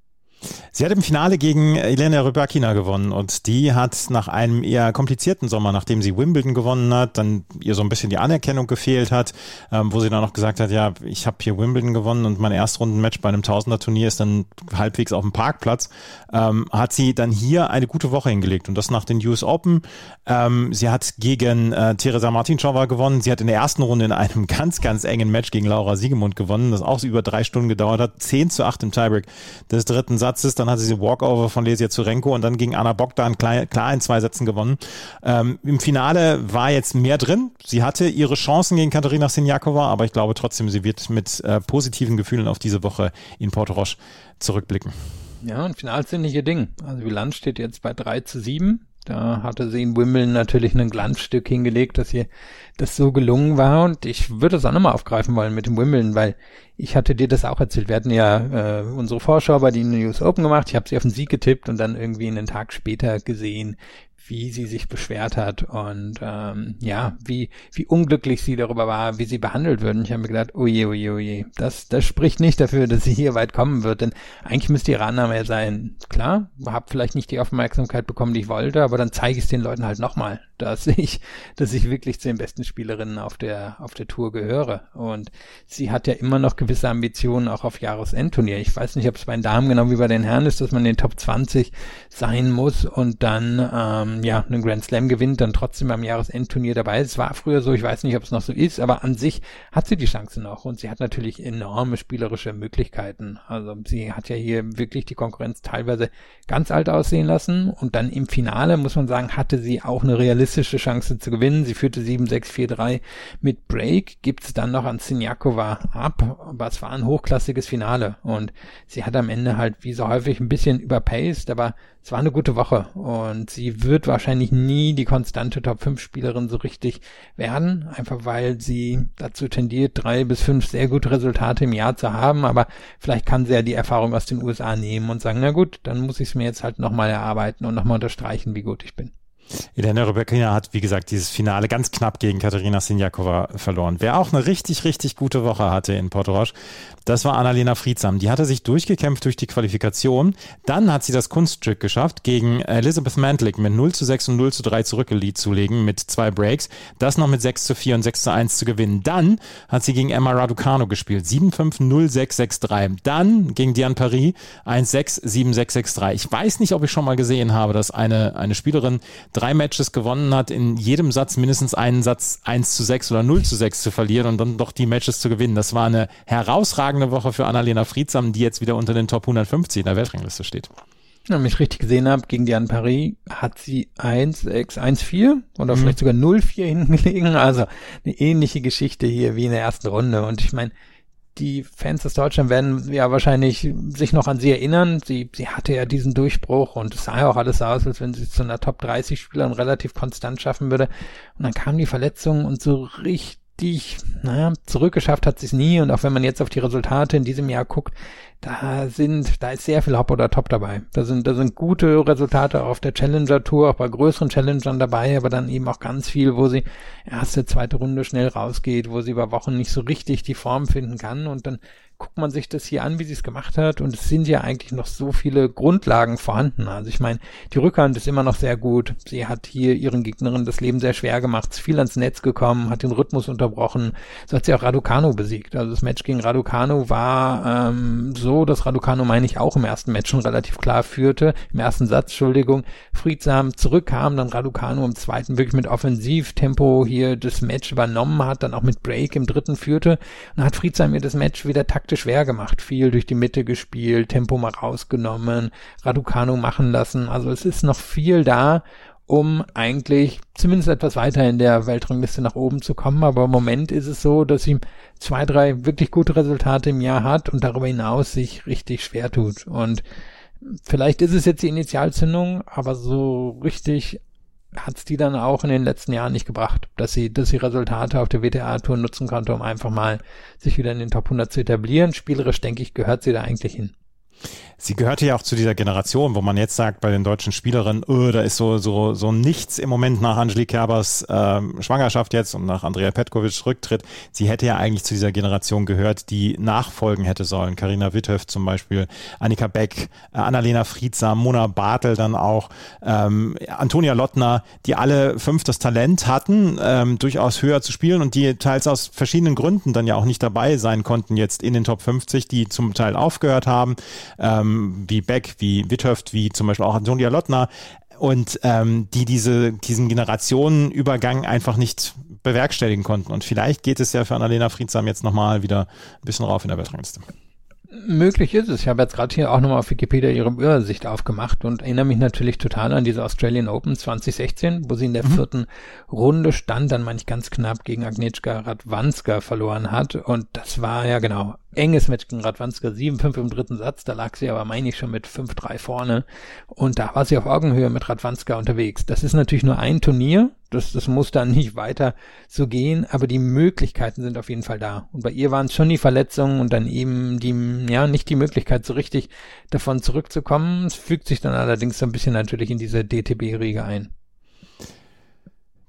Sie hat im Finale gegen Elena Rybakina gewonnen und die hat nach einem eher komplizierten Sommer, nachdem sie Wimbledon gewonnen hat, dann ihr so ein bisschen die Anerkennung gefehlt hat, ähm, wo sie dann noch gesagt hat, ja, ich habe hier Wimbledon gewonnen und mein Erstrundenmatch bei einem Tausender-Turnier ist dann halbwegs auf dem Parkplatz, ähm, hat sie dann hier eine gute Woche hingelegt und das nach den US Open. Ähm, sie hat gegen äh, Teresa Martinschowa gewonnen. Sie hat in der ersten Runde in einem ganz, ganz engen Match gegen Laura Siegemund gewonnen, das auch über drei Stunden gedauert hat. 10 zu 8 im Tiebreak des dritten Satzes. Satzes, dann hatte sie Walkover von Lesia Zurenko und dann gegen Anna Bogdan klar, in zwei Sätzen gewonnen. Ähm, Im Finale war jetzt mehr drin. Sie hatte ihre Chancen gegen Katharina Sinjakova, aber ich glaube trotzdem, sie wird mit äh, positiven Gefühlen auf diese Woche in Porto Roche zurückblicken. Ja, ein Final sind nicht ihr Ding. Also Bilanz steht jetzt bei 3 zu 7. Da hatte sie in Wimbledon natürlich ein Glanzstück hingelegt, dass ihr das so gelungen war. Und ich würde es auch nochmal aufgreifen wollen mit dem Wimbledon, weil ich hatte dir das auch erzählt. Wir hatten ja äh, unsere Vorschau bei den News Open gemacht. Ich habe sie auf den Sieg getippt und dann irgendwie einen Tag später gesehen, wie sie sich beschwert hat und ähm, ja, wie, wie unglücklich sie darüber war, wie sie behandelt wird. Und ich habe mir gedacht, oje, oje, oje, das, das spricht nicht dafür, dass sie hier weit kommen wird, denn eigentlich müsste ihre Annahme ja sein, klar, habe vielleicht nicht die Aufmerksamkeit bekommen, die ich wollte, aber dann zeige ich es den Leuten halt nochmal, dass ich, dass ich wirklich zu den besten Spielerinnen auf der, auf der Tour gehöre. Und sie hat ja immer noch gewisse Ambitionen auch auf Jahresendturnier. Ich weiß nicht, ob es bei den Damen genau wie bei den Herren ist, dass man in den Top 20 sein muss und dann ähm, ja, einen Grand Slam gewinnt, dann trotzdem beim Jahresendturnier dabei. Es war früher so, ich weiß nicht, ob es noch so ist, aber an sich hat sie die Chance noch und sie hat natürlich enorme spielerische Möglichkeiten. Also sie hat ja hier wirklich die Konkurrenz teilweise ganz alt aussehen lassen und dann im Finale, muss man sagen, hatte sie auch eine realistische Chance zu gewinnen. Sie führte 7-6-4-3 mit Break, gibt es dann noch an Sinjakova ab, aber es war ein hochklassiges Finale und sie hat am Ende halt wie so häufig ein bisschen überpaced, aber es war eine gute Woche und sie wird wahrscheinlich nie die konstante Top 5 Spielerin so richtig werden, einfach weil sie dazu tendiert, drei bis fünf sehr gute Resultate im Jahr zu haben, aber vielleicht kann sie ja die Erfahrung aus den USA nehmen und sagen, na gut, dann muss ich es mir jetzt halt nochmal erarbeiten und nochmal unterstreichen, wie gut ich bin. Elena Rybakina hat, wie gesagt, dieses Finale ganz knapp gegen Katerina Sinjakova verloren. Wer auch eine richtig, richtig gute Woche hatte in Porto Roche, das war Annalena Friedsam. Die hatte sich durchgekämpft durch die Qualifikation. Dann hat sie das Kunststück geschafft, gegen Elizabeth Mantlik mit 0 zu 6 und 0 zu 3 zurückzulegen mit zwei Breaks. Das noch mit 6 zu 4 und 6 zu 1 zu gewinnen. Dann hat sie gegen Emma Raducano gespielt. 7-5, 0-6, 6-3. Dann gegen Diane Paris 1-6, 7-6, 6-3. Ich weiß nicht, ob ich schon mal gesehen habe, dass eine, eine Spielerin drei Matches gewonnen hat, in jedem Satz mindestens einen Satz 1 zu 6 oder 0 zu 6 zu verlieren und dann doch die Matches zu gewinnen. Das war eine herausragende Woche für Annalena Friedsam, die jetzt wieder unter den Top 150 in der Weltrangliste steht. Wenn ich richtig gesehen habe, gegen Diane Paris hat sie 1-6, 1-4 oder mhm. vielleicht sogar 0-4 hingelegen. Also eine ähnliche Geschichte hier wie in der ersten Runde. Und ich meine, die Fans aus Deutschland werden ja wahrscheinlich sich noch an sie erinnern. Sie, sie hatte ja diesen Durchbruch und es sah ja auch alles aus, als wenn sie zu einer Top 30 Spielerin relativ konstant schaffen würde. Und dann kam die Verletzung und so richtig, naja, zurückgeschafft hat sie es nie. Und auch wenn man jetzt auf die Resultate in diesem Jahr guckt, da sind, da ist sehr viel Hop oder Top dabei. Da sind, da sind gute Resultate auf der Challenger Tour, auch bei größeren Challengern dabei, aber dann eben auch ganz viel, wo sie erste, zweite Runde schnell rausgeht, wo sie über Wochen nicht so richtig die Form finden kann und dann guckt man sich das hier an, wie sie es gemacht hat und es sind ja eigentlich noch so viele Grundlagen vorhanden. Also ich meine, die Rückhand ist immer noch sehr gut. Sie hat hier ihren Gegnerinnen das Leben sehr schwer gemacht, ist viel ans Netz gekommen, hat den Rhythmus unterbrochen. So hat sie auch Raducano besiegt. Also das Match gegen Raducano war ähm, so, dass Raducano, meine ich, auch im ersten Match schon relativ klar führte. Im ersten Satz, Entschuldigung, friedsam zurückkam, dann Raducano im zweiten wirklich mit Offensivtempo hier das Match übernommen hat, dann auch mit Break im dritten führte und dann hat friedsam ihr das Match wieder takt taktisch schwer gemacht, viel durch die Mitte gespielt, Tempo mal rausgenommen, Raducano machen lassen. Also es ist noch viel da, um eigentlich zumindest etwas weiter in der Weltrangliste nach oben zu kommen. Aber im Moment ist es so, dass sie zwei, drei wirklich gute Resultate im Jahr hat und darüber hinaus sich richtig schwer tut. Und vielleicht ist es jetzt die Initialzündung, aber so richtig hat es die dann auch in den letzten Jahren nicht gebracht, dass sie, dass sie Resultate auf der WTA-Tour nutzen konnte, um einfach mal sich wieder in den Top 100 zu etablieren. Spielerisch, denke ich, gehört sie da eigentlich hin. Sie gehörte ja auch zu dieser Generation, wo man jetzt sagt bei den deutschen Spielerinnen, oh, da ist so so so nichts im Moment nach Angelique Kerbers ähm, Schwangerschaft jetzt und nach Andrea Petkovic Rücktritt. Sie hätte ja eigentlich zu dieser Generation gehört, die nachfolgen hätte sollen. Karina Witthöf zum Beispiel, Annika Beck, äh, Annalena Friedsam, Mona Bartel dann auch, ähm, Antonia Lottner, die alle fünf das Talent hatten, ähm, durchaus höher zu spielen und die teils aus verschiedenen Gründen dann ja auch nicht dabei sein konnten jetzt in den Top 50, die zum Teil aufgehört haben ähm, wie Beck, wie Witthöft, wie zum Beispiel auch Antonia Lottner und ähm, die diese, diesen Generationenübergang einfach nicht bewerkstelligen konnten. Und vielleicht geht es ja für Annalena Friedsam jetzt nochmal wieder ein bisschen rauf in der Weltrangliste. Möglich ist es. Ich habe jetzt gerade hier auch nochmal auf Wikipedia ihre Übersicht aufgemacht und erinnere mich natürlich total an diese Australian Open 2016, wo sie in der mhm. vierten Runde stand, dann meine ich ganz knapp gegen Agnieszka Radwanska verloren hat. Und das war ja genau enges Match gegen Radwanska, 7-5 im dritten Satz. Da lag sie aber, meine ich, schon mit 5-3 vorne. Und da war sie auf Augenhöhe mit Radwanska unterwegs. Das ist natürlich nur ein Turnier. Das, das muss dann nicht weiter so gehen, aber die Möglichkeiten sind auf jeden Fall da. Und bei ihr waren es schon die Verletzungen und dann eben die, ja, nicht die Möglichkeit, so richtig davon zurückzukommen. Es fügt sich dann allerdings so ein bisschen natürlich in diese DTB-Riege ein.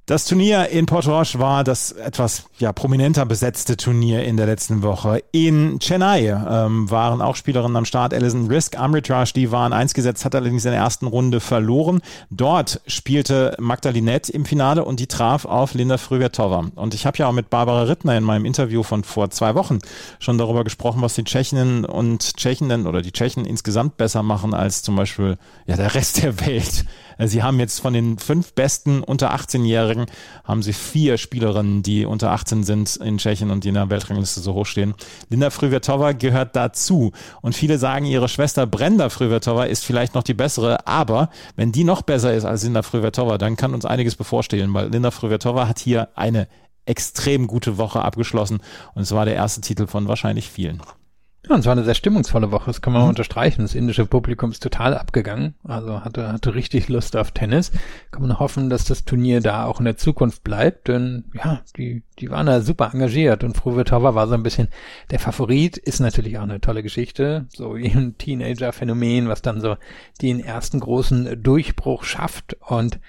Das Turnier in Port Roche war das etwas ja, prominenter besetzte Turnier in der letzten Woche. In Chennai ähm, waren auch Spielerinnen am Start. Alison Risk, Amritraj, die waren eins gesetzt, hat allerdings in der ersten Runde verloren. Dort spielte Magdalinette im Finale und die traf auf Linda Früvertova. Und ich habe ja auch mit Barbara Rittner in meinem Interview von vor zwei Wochen schon darüber gesprochen, was die Tschechinnen und Tschechinnen oder die Tschechen insgesamt besser machen als zum Beispiel ja, der Rest der Welt. Sie haben jetzt von den fünf besten unter 18-Jährigen haben sie vier Spielerinnen, die unter 18 sind in Tschechien und die in der Weltrangliste so hoch stehen. Linda Früvertova gehört dazu. Und viele sagen, ihre Schwester Brenda Früvertova ist vielleicht noch die bessere. Aber wenn die noch besser ist als Linda Früvertova, dann kann uns einiges bevorstehen, weil Linda Früvertova hat hier eine extrem gute Woche abgeschlossen. Und es war der erste Titel von wahrscheinlich vielen. Ja, und es war eine sehr stimmungsvolle Woche, das kann man mhm. unterstreichen. Das indische Publikum ist total abgegangen, also hatte, hatte richtig Lust auf Tennis. Kann man hoffen, dass das Turnier da auch in der Zukunft bleibt, denn ja, die, die waren da super engagiert. Und Fruvetova war so ein bisschen der Favorit, ist natürlich auch eine tolle Geschichte, so ein Teenager-Phänomen, was dann so den ersten großen Durchbruch schafft. Und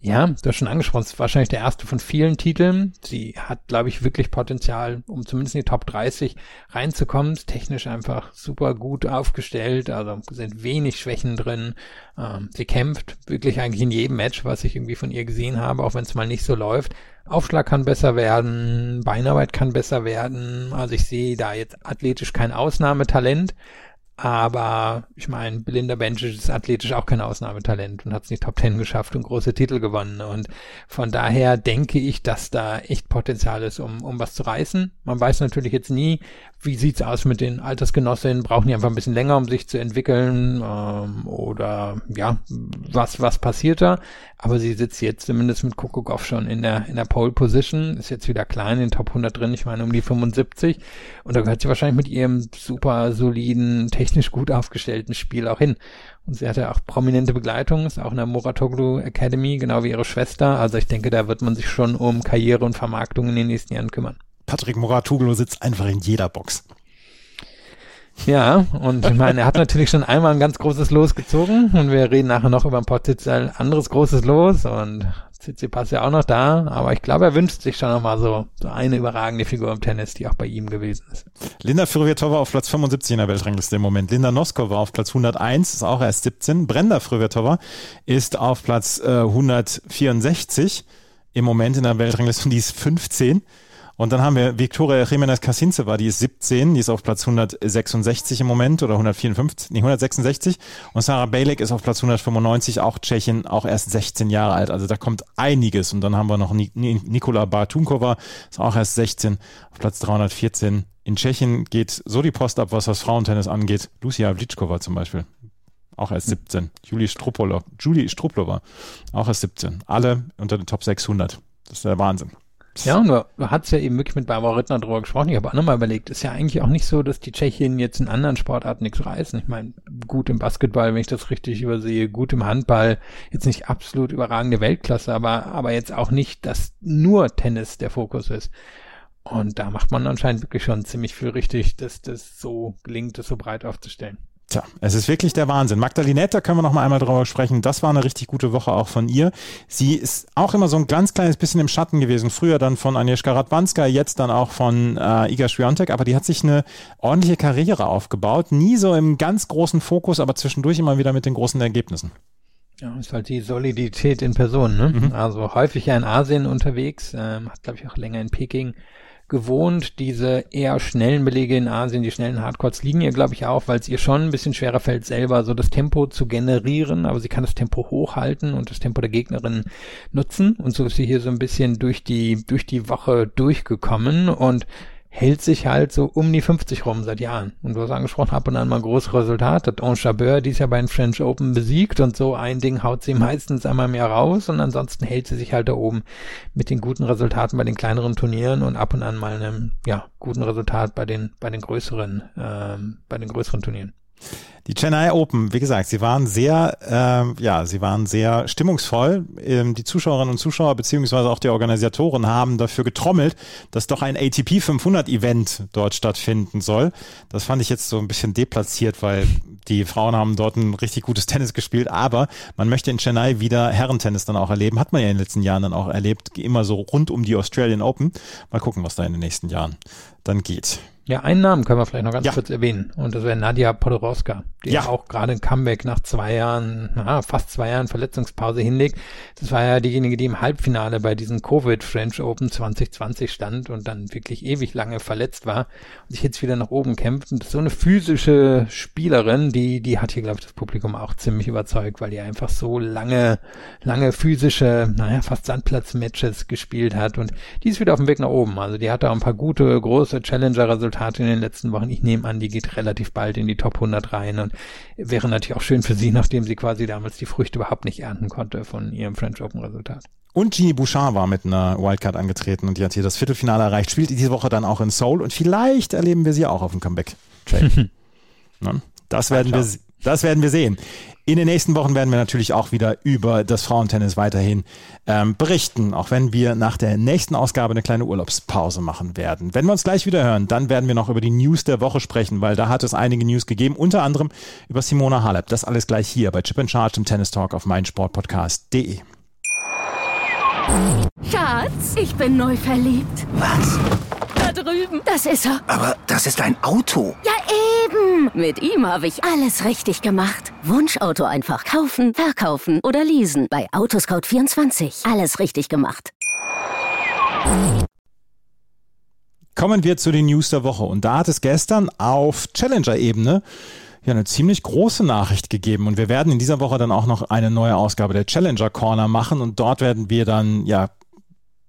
ja, du hast schon angesprochen, es ist wahrscheinlich der erste von vielen Titeln. Sie hat, glaube ich, wirklich Potenzial, um zumindest in die Top 30 reinzukommen. Ist technisch einfach super gut aufgestellt, also sind wenig Schwächen drin. Ähm, sie kämpft wirklich eigentlich in jedem Match, was ich irgendwie von ihr gesehen habe, auch wenn es mal nicht so läuft. Aufschlag kann besser werden, Beinarbeit kann besser werden. Also ich sehe da jetzt athletisch kein Ausnahmetalent. Aber ich meine, Belinda Bencic ist athletisch auch kein Ausnahmetalent und hat es nicht Top Ten geschafft und große Titel gewonnen. Und von daher denke ich, dass da echt Potenzial ist, um, um was zu reißen. Man weiß natürlich jetzt nie, wie sieht's aus mit den Altersgenossinnen? Brauchen die einfach ein bisschen länger, um sich zu entwickeln? Ähm, oder ja, was, was passiert da? Aber sie sitzt jetzt zumindest mit Kukukow schon in der, in der Pole Position, ist jetzt wieder klein in den Top 100 drin, ich meine um die 75. Und da gehört sie wahrscheinlich mit ihrem super soliden, technisch gut aufgestellten Spiel auch hin. Und sie hatte auch prominente Begleitung, ist auch in der Moratoglu Academy, genau wie ihre Schwester. Also ich denke, da wird man sich schon um Karriere und Vermarktung in den nächsten Jahren kümmern. Patrick Moratoglu sitzt einfach in jeder Box. Ja, und ich meine, er hat natürlich schon einmal ein ganz großes Los gezogen und wir reden nachher noch über ein potenziell anderes großes Los und Tsitsipas ja auch noch da, aber ich glaube, er wünscht sich schon nochmal so, so eine überragende Figur im Tennis, die auch bei ihm gewesen ist. Linda Fruvetova auf Platz 75 in der Weltrangliste im Moment. Linda Noskova auf Platz 101, ist auch erst 17. Brenda Fruvetova ist auf Platz äh, 164 im Moment in der Weltrangliste und die ist 15. Und dann haben wir Viktoria Jimenez Kasinцeva, die ist 17, die ist auf Platz 166 im Moment oder 154, nee, 166. Und Sarah Bejlek ist auf Platz 195, auch Tschechien, auch erst 16 Jahre alt. Also da kommt einiges. Und dann haben wir noch Nikola Bartunkova, ist auch erst 16, auf Platz 314. In Tschechien geht so die Post ab, was das Frauentennis angeht. Lucia Vlitschkova zum Beispiel. Auch erst 17. Julie Struppolo, Julie Strupplowa, auch erst 17. Alle unter den Top 600. Das ist der Wahnsinn. Ja, und du, hast ja eben wirklich mit Barbara Rittner drüber gesprochen. Ich habe auch nochmal überlegt, ist ja eigentlich auch nicht so, dass die Tschechien jetzt in anderen Sportarten nichts reißen. Ich meine, gut im Basketball, wenn ich das richtig übersehe, gut im Handball, jetzt nicht absolut überragende Weltklasse, aber, aber jetzt auch nicht, dass nur Tennis der Fokus ist. Und da macht man anscheinend wirklich schon ziemlich viel richtig, dass das so gelingt, das so breit aufzustellen. Tja, es ist wirklich der Wahnsinn. Magdalinetta können wir noch mal einmal drüber sprechen. Das war eine richtig gute Woche auch von ihr. Sie ist auch immer so ein ganz kleines bisschen im Schatten gewesen. Früher dann von Agnieszka Radwanska, jetzt dann auch von äh, Iga Swiatek. Aber die hat sich eine ordentliche Karriere aufgebaut. Nie so im ganz großen Fokus, aber zwischendurch immer wieder mit den großen Ergebnissen. Ja, ist halt die Solidität in Person. Ne? Mhm. Also häufig ja in Asien unterwegs, ähm, hat glaube ich auch länger in Peking gewohnt. Diese eher schnellen Belege in Asien, die schnellen Hardcourts liegen ihr, glaube ich, auch, weil es ihr schon ein bisschen schwerer fällt, selber so das Tempo zu generieren, aber sie kann das Tempo hochhalten und das Tempo der Gegnerin nutzen. Und so ist sie hier so ein bisschen durch die, durch die Woche durchgekommen und hält sich halt so um die 50 rum seit Jahren. Und du hast angesprochen, ab und an mal große Resultate. Hat Ange Chabeur dies Jahr bei den French Open besiegt und so ein Ding haut sie meistens einmal mehr raus und ansonsten hält sie sich halt da oben mit den guten Resultaten bei den kleineren Turnieren und ab und an mal einem, ja, guten Resultat bei den, bei den größeren, ähm, bei den größeren Turnieren. Die Chennai Open, wie gesagt, sie waren sehr, äh, ja, sie waren sehr stimmungsvoll. Ähm, die Zuschauerinnen und Zuschauer beziehungsweise auch die Organisatoren haben dafür getrommelt, dass doch ein ATP 500 Event dort stattfinden soll. Das fand ich jetzt so ein bisschen deplatziert, weil die Frauen haben dort ein richtig gutes Tennis gespielt, aber man möchte in Chennai wieder Herrentennis dann auch erleben. Hat man ja in den letzten Jahren dann auch erlebt, immer so rund um die Australian Open. Mal gucken, was da in den nächsten Jahren dann geht. Ja, einen Namen können wir vielleicht noch ganz ja. kurz erwähnen. Und das wäre Nadia Podoroska, die ja. auch gerade ein Comeback nach zwei Jahren, na, fast zwei Jahren Verletzungspause hinlegt. Das war ja diejenige, die im Halbfinale bei diesem Covid French Open 2020 stand und dann wirklich ewig lange verletzt war und sich jetzt wieder nach oben kämpft. Und das ist so eine physische Spielerin, die, die hat hier, glaube ich, das Publikum auch ziemlich überzeugt, weil die einfach so lange, lange physische, naja, fast Sandplatz-Matches gespielt hat. Und die ist wieder auf dem Weg nach oben. Also die hatte auch ein paar gute, große Challenger-Resultate Resultate in den letzten Wochen. Ich nehme an, die geht relativ bald in die Top 100 rein und wäre natürlich auch schön für sie, nachdem sie quasi damals die Früchte überhaupt nicht ernten konnte von ihrem French Open Resultat. Und Genie Bouchard war mit einer Wildcard angetreten und die hat hier das Viertelfinale erreicht, spielt diese Woche dann auch in Seoul und vielleicht erleben wir sie auch auf dem Comeback. das werden wir, das werden wir sehen. In den nächsten Wochen werden wir natürlich auch wieder über das Frauentennis weiterhin ähm, berichten, auch wenn wir nach der nächsten Ausgabe eine kleine Urlaubspause machen werden. Wenn wir uns gleich wieder hören, dann werden wir noch über die News der Woche sprechen, weil da hat es einige News gegeben, unter anderem über Simona Halep. Das alles gleich hier bei Chip and Charge im Tennis Talk auf meinsportpodcast.de. Schatz, ich bin neu verliebt. Was? Da drüben. Das ist er. Aber das ist ein Auto. Ja, eben. Mit ihm habe ich alles richtig gemacht. Wunschauto einfach kaufen, verkaufen oder leasen. Bei Autoscout24. Alles richtig gemacht. Kommen wir zu den News der Woche. Und da hat es gestern auf Challenger-Ebene ja eine ziemlich große Nachricht gegeben. Und wir werden in dieser Woche dann auch noch eine neue Ausgabe der Challenger Corner machen. Und dort werden wir dann ja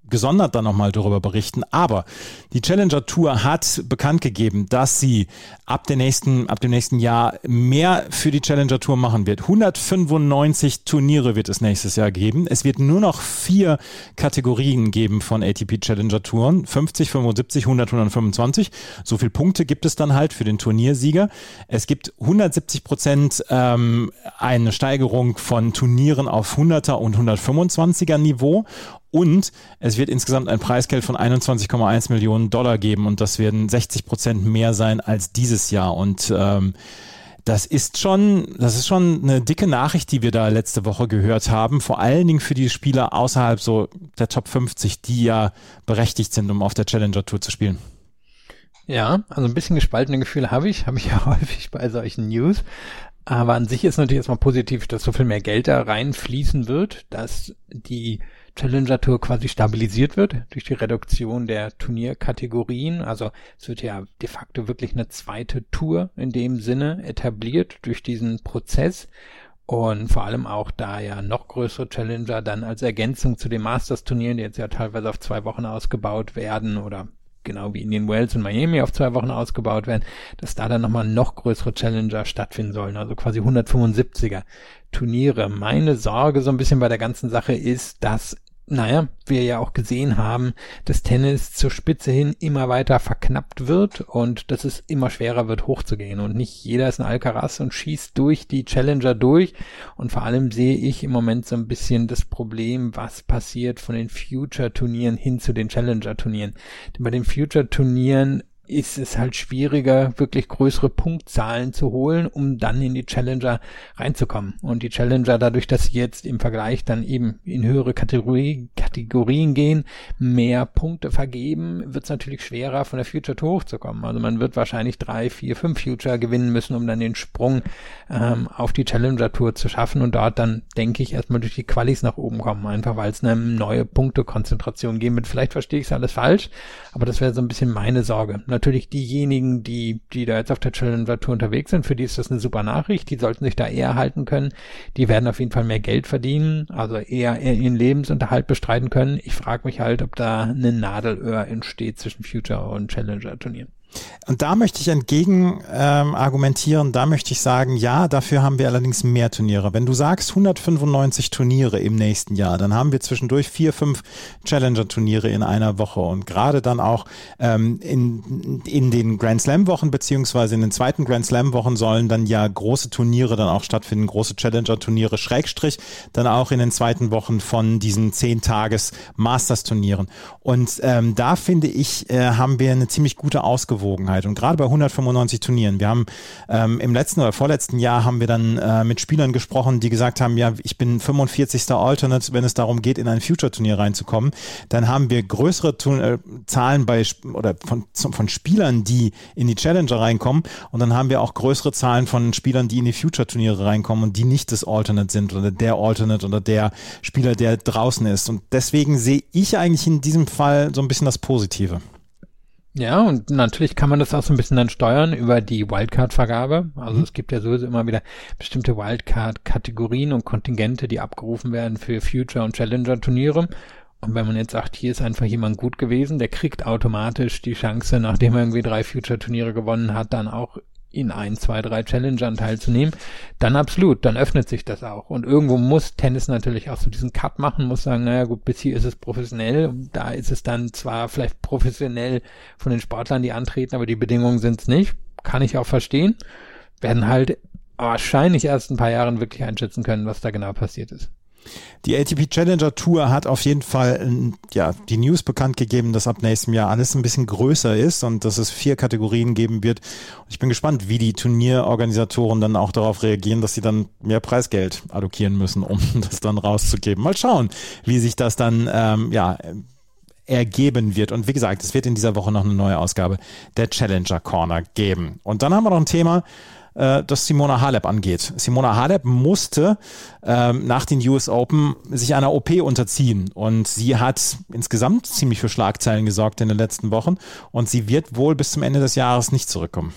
gesondert dann nochmal darüber berichten. Aber die Challenger Tour hat bekannt gegeben, dass sie ab, der nächsten, ab dem nächsten Jahr mehr für die Challenger Tour machen wird. 195 Turniere wird es nächstes Jahr geben. Es wird nur noch vier Kategorien geben von ATP Challenger Touren. 50, 75, 100, 125. So viel Punkte gibt es dann halt für den Turniersieger. Es gibt 170 Prozent ähm, eine Steigerung von Turnieren auf 100er und 125er Niveau Und es wird insgesamt ein Preisgeld von 21,1 Millionen Dollar geben und das werden 60 Prozent mehr sein als dieses Jahr. Und ähm, das ist schon, das ist schon eine dicke Nachricht, die wir da letzte Woche gehört haben. Vor allen Dingen für die Spieler außerhalb so der Top 50, die ja berechtigt sind, um auf der Challenger Tour zu spielen. Ja, also ein bisschen gespaltene Gefühle habe ich, habe ich ja häufig bei solchen News. Aber an sich ist natürlich erstmal positiv, dass so viel mehr Geld da reinfließen wird, dass die Challenger Tour quasi stabilisiert wird durch die Reduktion der Turnierkategorien. Also es wird ja de facto wirklich eine zweite Tour in dem Sinne etabliert durch diesen Prozess. Und vor allem auch da ja noch größere Challenger dann als Ergänzung zu den Masters-Turnieren, die jetzt ja teilweise auf zwei Wochen ausgebaut werden oder genau wie Indian Wells und Miami auf zwei Wochen ausgebaut werden, dass da dann nochmal noch größere Challenger stattfinden sollen, also quasi 175er Turniere. Meine Sorge so ein bisschen bei der ganzen Sache ist, dass naja, wir ja auch gesehen haben, dass Tennis zur Spitze hin immer weiter verknappt wird und dass es immer schwerer wird, hochzugehen. Und nicht jeder ist ein Alcaraz und schießt durch die Challenger durch. Und vor allem sehe ich im Moment so ein bisschen das Problem, was passiert von den Future-Turnieren hin zu den Challenger-Turnieren. Denn bei den Future-Turnieren ist es halt schwieriger, wirklich größere Punktzahlen zu holen, um dann in die Challenger reinzukommen. Und die Challenger, dadurch, dass sie jetzt im Vergleich dann eben in höhere Kategorie, Kategorien gehen, mehr Punkte vergeben, wird es natürlich schwerer, von der Future Tour hochzukommen. Also man wird wahrscheinlich drei, vier, fünf Future gewinnen müssen, um dann den Sprung ähm, auf die Challenger Tour zu schaffen und dort dann, denke ich, erstmal durch die Qualis nach oben kommen, einfach weil es eine neue Punktekonzentration geben wird. Vielleicht verstehe ich es alles falsch, aber das wäre so ein bisschen meine Sorge natürlich diejenigen, die, die da jetzt auf der Challenger Tour unterwegs sind, für die ist das eine super Nachricht. Die sollten sich da eher halten können. Die werden auf jeden Fall mehr Geld verdienen, also eher, ihren Lebensunterhalt bestreiten können. Ich frage mich halt, ob da eine Nadelöhr entsteht zwischen Future und Challenger Turnieren. Und da möchte ich entgegen ähm, argumentieren, da möchte ich sagen, ja, dafür haben wir allerdings mehr Turniere. Wenn du sagst 195 Turniere im nächsten Jahr, dann haben wir zwischendurch vier, fünf Challenger-Turniere in einer Woche und gerade dann auch ähm, in, in den Grand Slam-Wochen beziehungsweise in den zweiten Grand Slam-Wochen sollen dann ja große Turniere dann auch stattfinden, große Challenger-Turniere, Schrägstrich, dann auch in den zweiten Wochen von diesen zehn Tages Masters-Turnieren. Und ähm, da finde ich, äh, haben wir eine ziemlich gute Ausgewogenheit Ausgewogenheit. Und gerade bei 195 Turnieren, wir haben ähm, im letzten oder vorletzten Jahr haben wir dann äh, mit Spielern gesprochen, die gesagt haben, ja, ich bin 45. Alternate, wenn es darum geht, in ein Future-Turnier reinzukommen. Dann haben wir größere Tun äh, Zahlen bei oder von, von Spielern, die in die Challenger reinkommen. Und dann haben wir auch größere Zahlen von Spielern, die in die Future-Turniere reinkommen und die nicht das Alternate sind oder der Alternate oder der Spieler, der draußen ist. Und deswegen sehe ich eigentlich in diesem Fall so ein bisschen das Positive. Ja, und natürlich kann man das auch so ein bisschen dann steuern über die Wildcard-Vergabe. Also mhm. es gibt ja sowieso immer wieder bestimmte Wildcard-Kategorien und Kontingente, die abgerufen werden für Future- und Challenger-Turniere. Und wenn man jetzt sagt, hier ist einfach jemand gut gewesen, der kriegt automatisch die Chance, nachdem er irgendwie drei Future-Turniere gewonnen hat, dann auch in ein, zwei, drei Challengern teilzunehmen, dann absolut, dann öffnet sich das auch. Und irgendwo muss Tennis natürlich auch so diesen Cut machen, muss sagen, naja gut, bis hier ist es professionell, da ist es dann zwar vielleicht professionell von den Sportlern, die antreten, aber die Bedingungen sind es nicht, kann ich auch verstehen, werden halt wahrscheinlich erst ein paar Jahren wirklich einschätzen können, was da genau passiert ist. Die ATP Challenger Tour hat auf jeden Fall ja, die News bekannt gegeben, dass ab nächstem Jahr alles ein bisschen größer ist und dass es vier Kategorien geben wird. Ich bin gespannt, wie die Turnierorganisatoren dann auch darauf reagieren, dass sie dann mehr Preisgeld allokieren müssen, um das dann rauszugeben. Mal schauen, wie sich das dann ähm, ja ergeben wird. Und wie gesagt, es wird in dieser Woche noch eine neue Ausgabe der Challenger Corner geben. Und dann haben wir noch ein Thema, äh, das Simona Halep angeht. Simona Halep musste ähm, nach den US Open sich einer OP unterziehen und sie hat insgesamt ziemlich für Schlagzeilen gesorgt in den letzten Wochen und sie wird wohl bis zum Ende des Jahres nicht zurückkommen.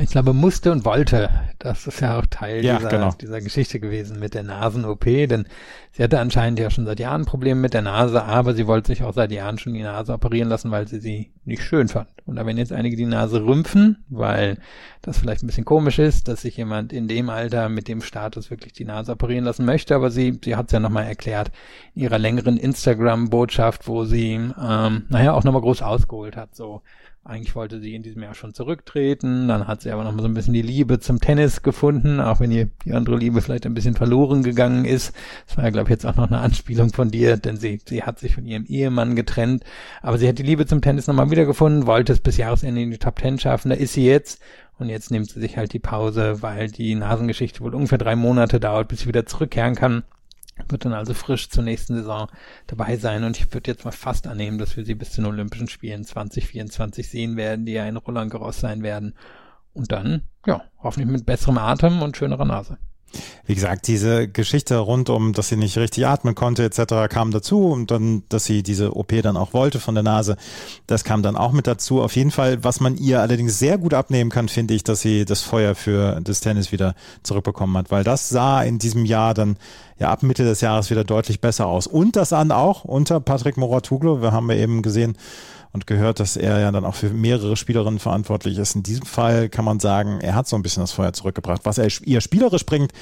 Ich glaube, musste und wollte. Das ist ja auch Teil ja, dieser, genau. dieser Geschichte gewesen mit der Nasen-OP, denn sie hatte anscheinend ja schon seit Jahren Probleme mit der Nase, aber sie wollte sich auch seit Jahren schon die Nase operieren lassen, weil sie sie nicht schön fand. Und da wenn jetzt einige die Nase rümpfen, weil das vielleicht ein bisschen komisch ist, dass sich jemand in dem Alter mit dem Status wirklich die Nase operieren lassen möchte, aber sie, sie hat es ja nochmal erklärt in ihrer längeren Instagram-Botschaft, wo sie, ähm, naja, auch nochmal groß ausgeholt hat, so Eigentlich wollte sie in diesem Jahr schon zurücktreten, dann hat sie aber noch mal so ein bisschen die Liebe zum Tennis gefunden, auch wenn ihr die andere Liebe vielleicht ein bisschen verloren gegangen ist. Das war ja, glaube ich, jetzt auch noch eine Anspielung von dir, denn sie, sie hat sich von ihrem Ehemann getrennt, aber sie hat die Liebe zum Tennis nochmal wiedergefunden, wollte es bis Jahresende in die Top Ten schaffen, da ist sie jetzt. Und jetzt nimmt sie sich halt die Pause, weil die Nasengeschichte wohl ungefähr drei Monate dauert, bis sie wieder zurückkehren kann wird dann also frisch zur nächsten Saison dabei sein und ich würde jetzt mal fast annehmen, dass wir sie bis zu den Olympischen Spielen 2024 sehen werden, die ja in Roland Garros sein werden. Und dann, ja, hoffentlich mit besserem Atem und schönerer Nase. Wie gesagt, diese Geschichte rund um, dass sie nicht richtig atmen konnte etc. kam dazu und dann, dass sie diese OP dann auch wollte von der Nase, das kam dann auch mit dazu. Auf jeden Fall, was man ihr allerdings sehr gut abnehmen kann, finde ich, dass sie das Feuer für das Tennis wieder zurückbekommen hat, weil das sah in diesem Jahr dann ja ab Mitte des Jahres wieder deutlich besser aus. Und das an auch unter Patrick Moratuglu. Wir haben ja eben gesehen, und gehört, dass er ja dann auch für mehrere Spielerinnen verantwortlich ist. In diesem Fall kann man sagen, er hat so ein bisschen das Feuer zurückgebracht. Was er ihr spielerisch bringt,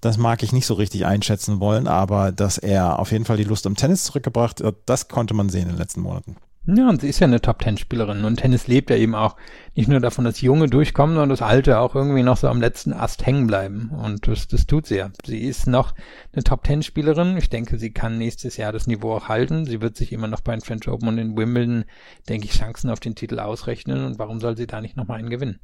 das mag ich nicht so richtig einschätzen wollen, aber dass er auf jeden Fall die Lust am Tennis zurückgebracht hat, das konnte man sehen in den letzten Monaten. Ja, und sie ist ja eine Top-Ten-Spielerin. Und Tennis lebt ja eben auch nicht nur davon, dass Junge durchkommen, sondern das Alte auch irgendwie noch so am letzten Ast hängen bleiben. Und das, das tut sie ja. Sie ist noch eine Top-Ten-Spielerin. Ich denke, sie kann nächstes Jahr das Niveau auch halten. Sie wird sich immer noch bei den French Open und in Wimbledon, denke ich, Chancen auf den Titel ausrechnen. Und warum soll sie da nicht nochmal einen gewinnen?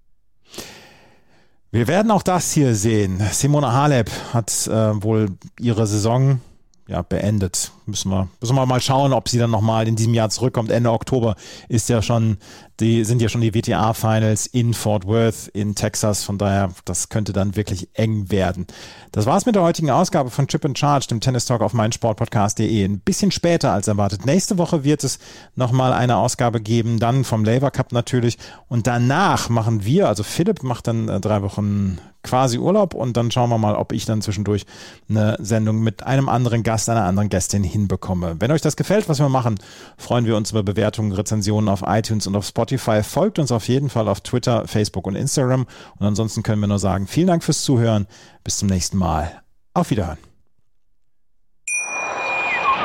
Wir werden auch das hier sehen. Simona Halep hat äh, wohl ihre Saison ja, beendet. Müssen wir, müssen wir mal schauen, ob sie dann nochmal in diesem Jahr zurückkommt. Ende Oktober ist ja schon, die sind ja schon die WTA-Finals in Fort Worth in Texas. Von daher, das könnte dann wirklich eng werden. Das war's mit der heutigen Ausgabe von Chip and Charge, dem Tennis Talk auf meinsportpodcast.de. Ein bisschen später als erwartet. Nächste Woche wird es nochmal eine Ausgabe geben, dann vom Laver Cup natürlich. Und danach machen wir, also Philipp macht dann äh, drei Wochen quasi Urlaub und dann schauen wir mal, ob ich dann zwischendurch eine Sendung mit einem anderen Gast, einer anderen Gästin hinbekomme. Wenn euch das gefällt, was wir machen, freuen wir uns über Bewertungen, Rezensionen auf iTunes und auf Spotify. Folgt uns auf jeden Fall auf Twitter, Facebook und Instagram. Und ansonsten können wir nur sagen, vielen Dank fürs Zuhören. Bis zum nächsten Mal. Auf Wiederhören.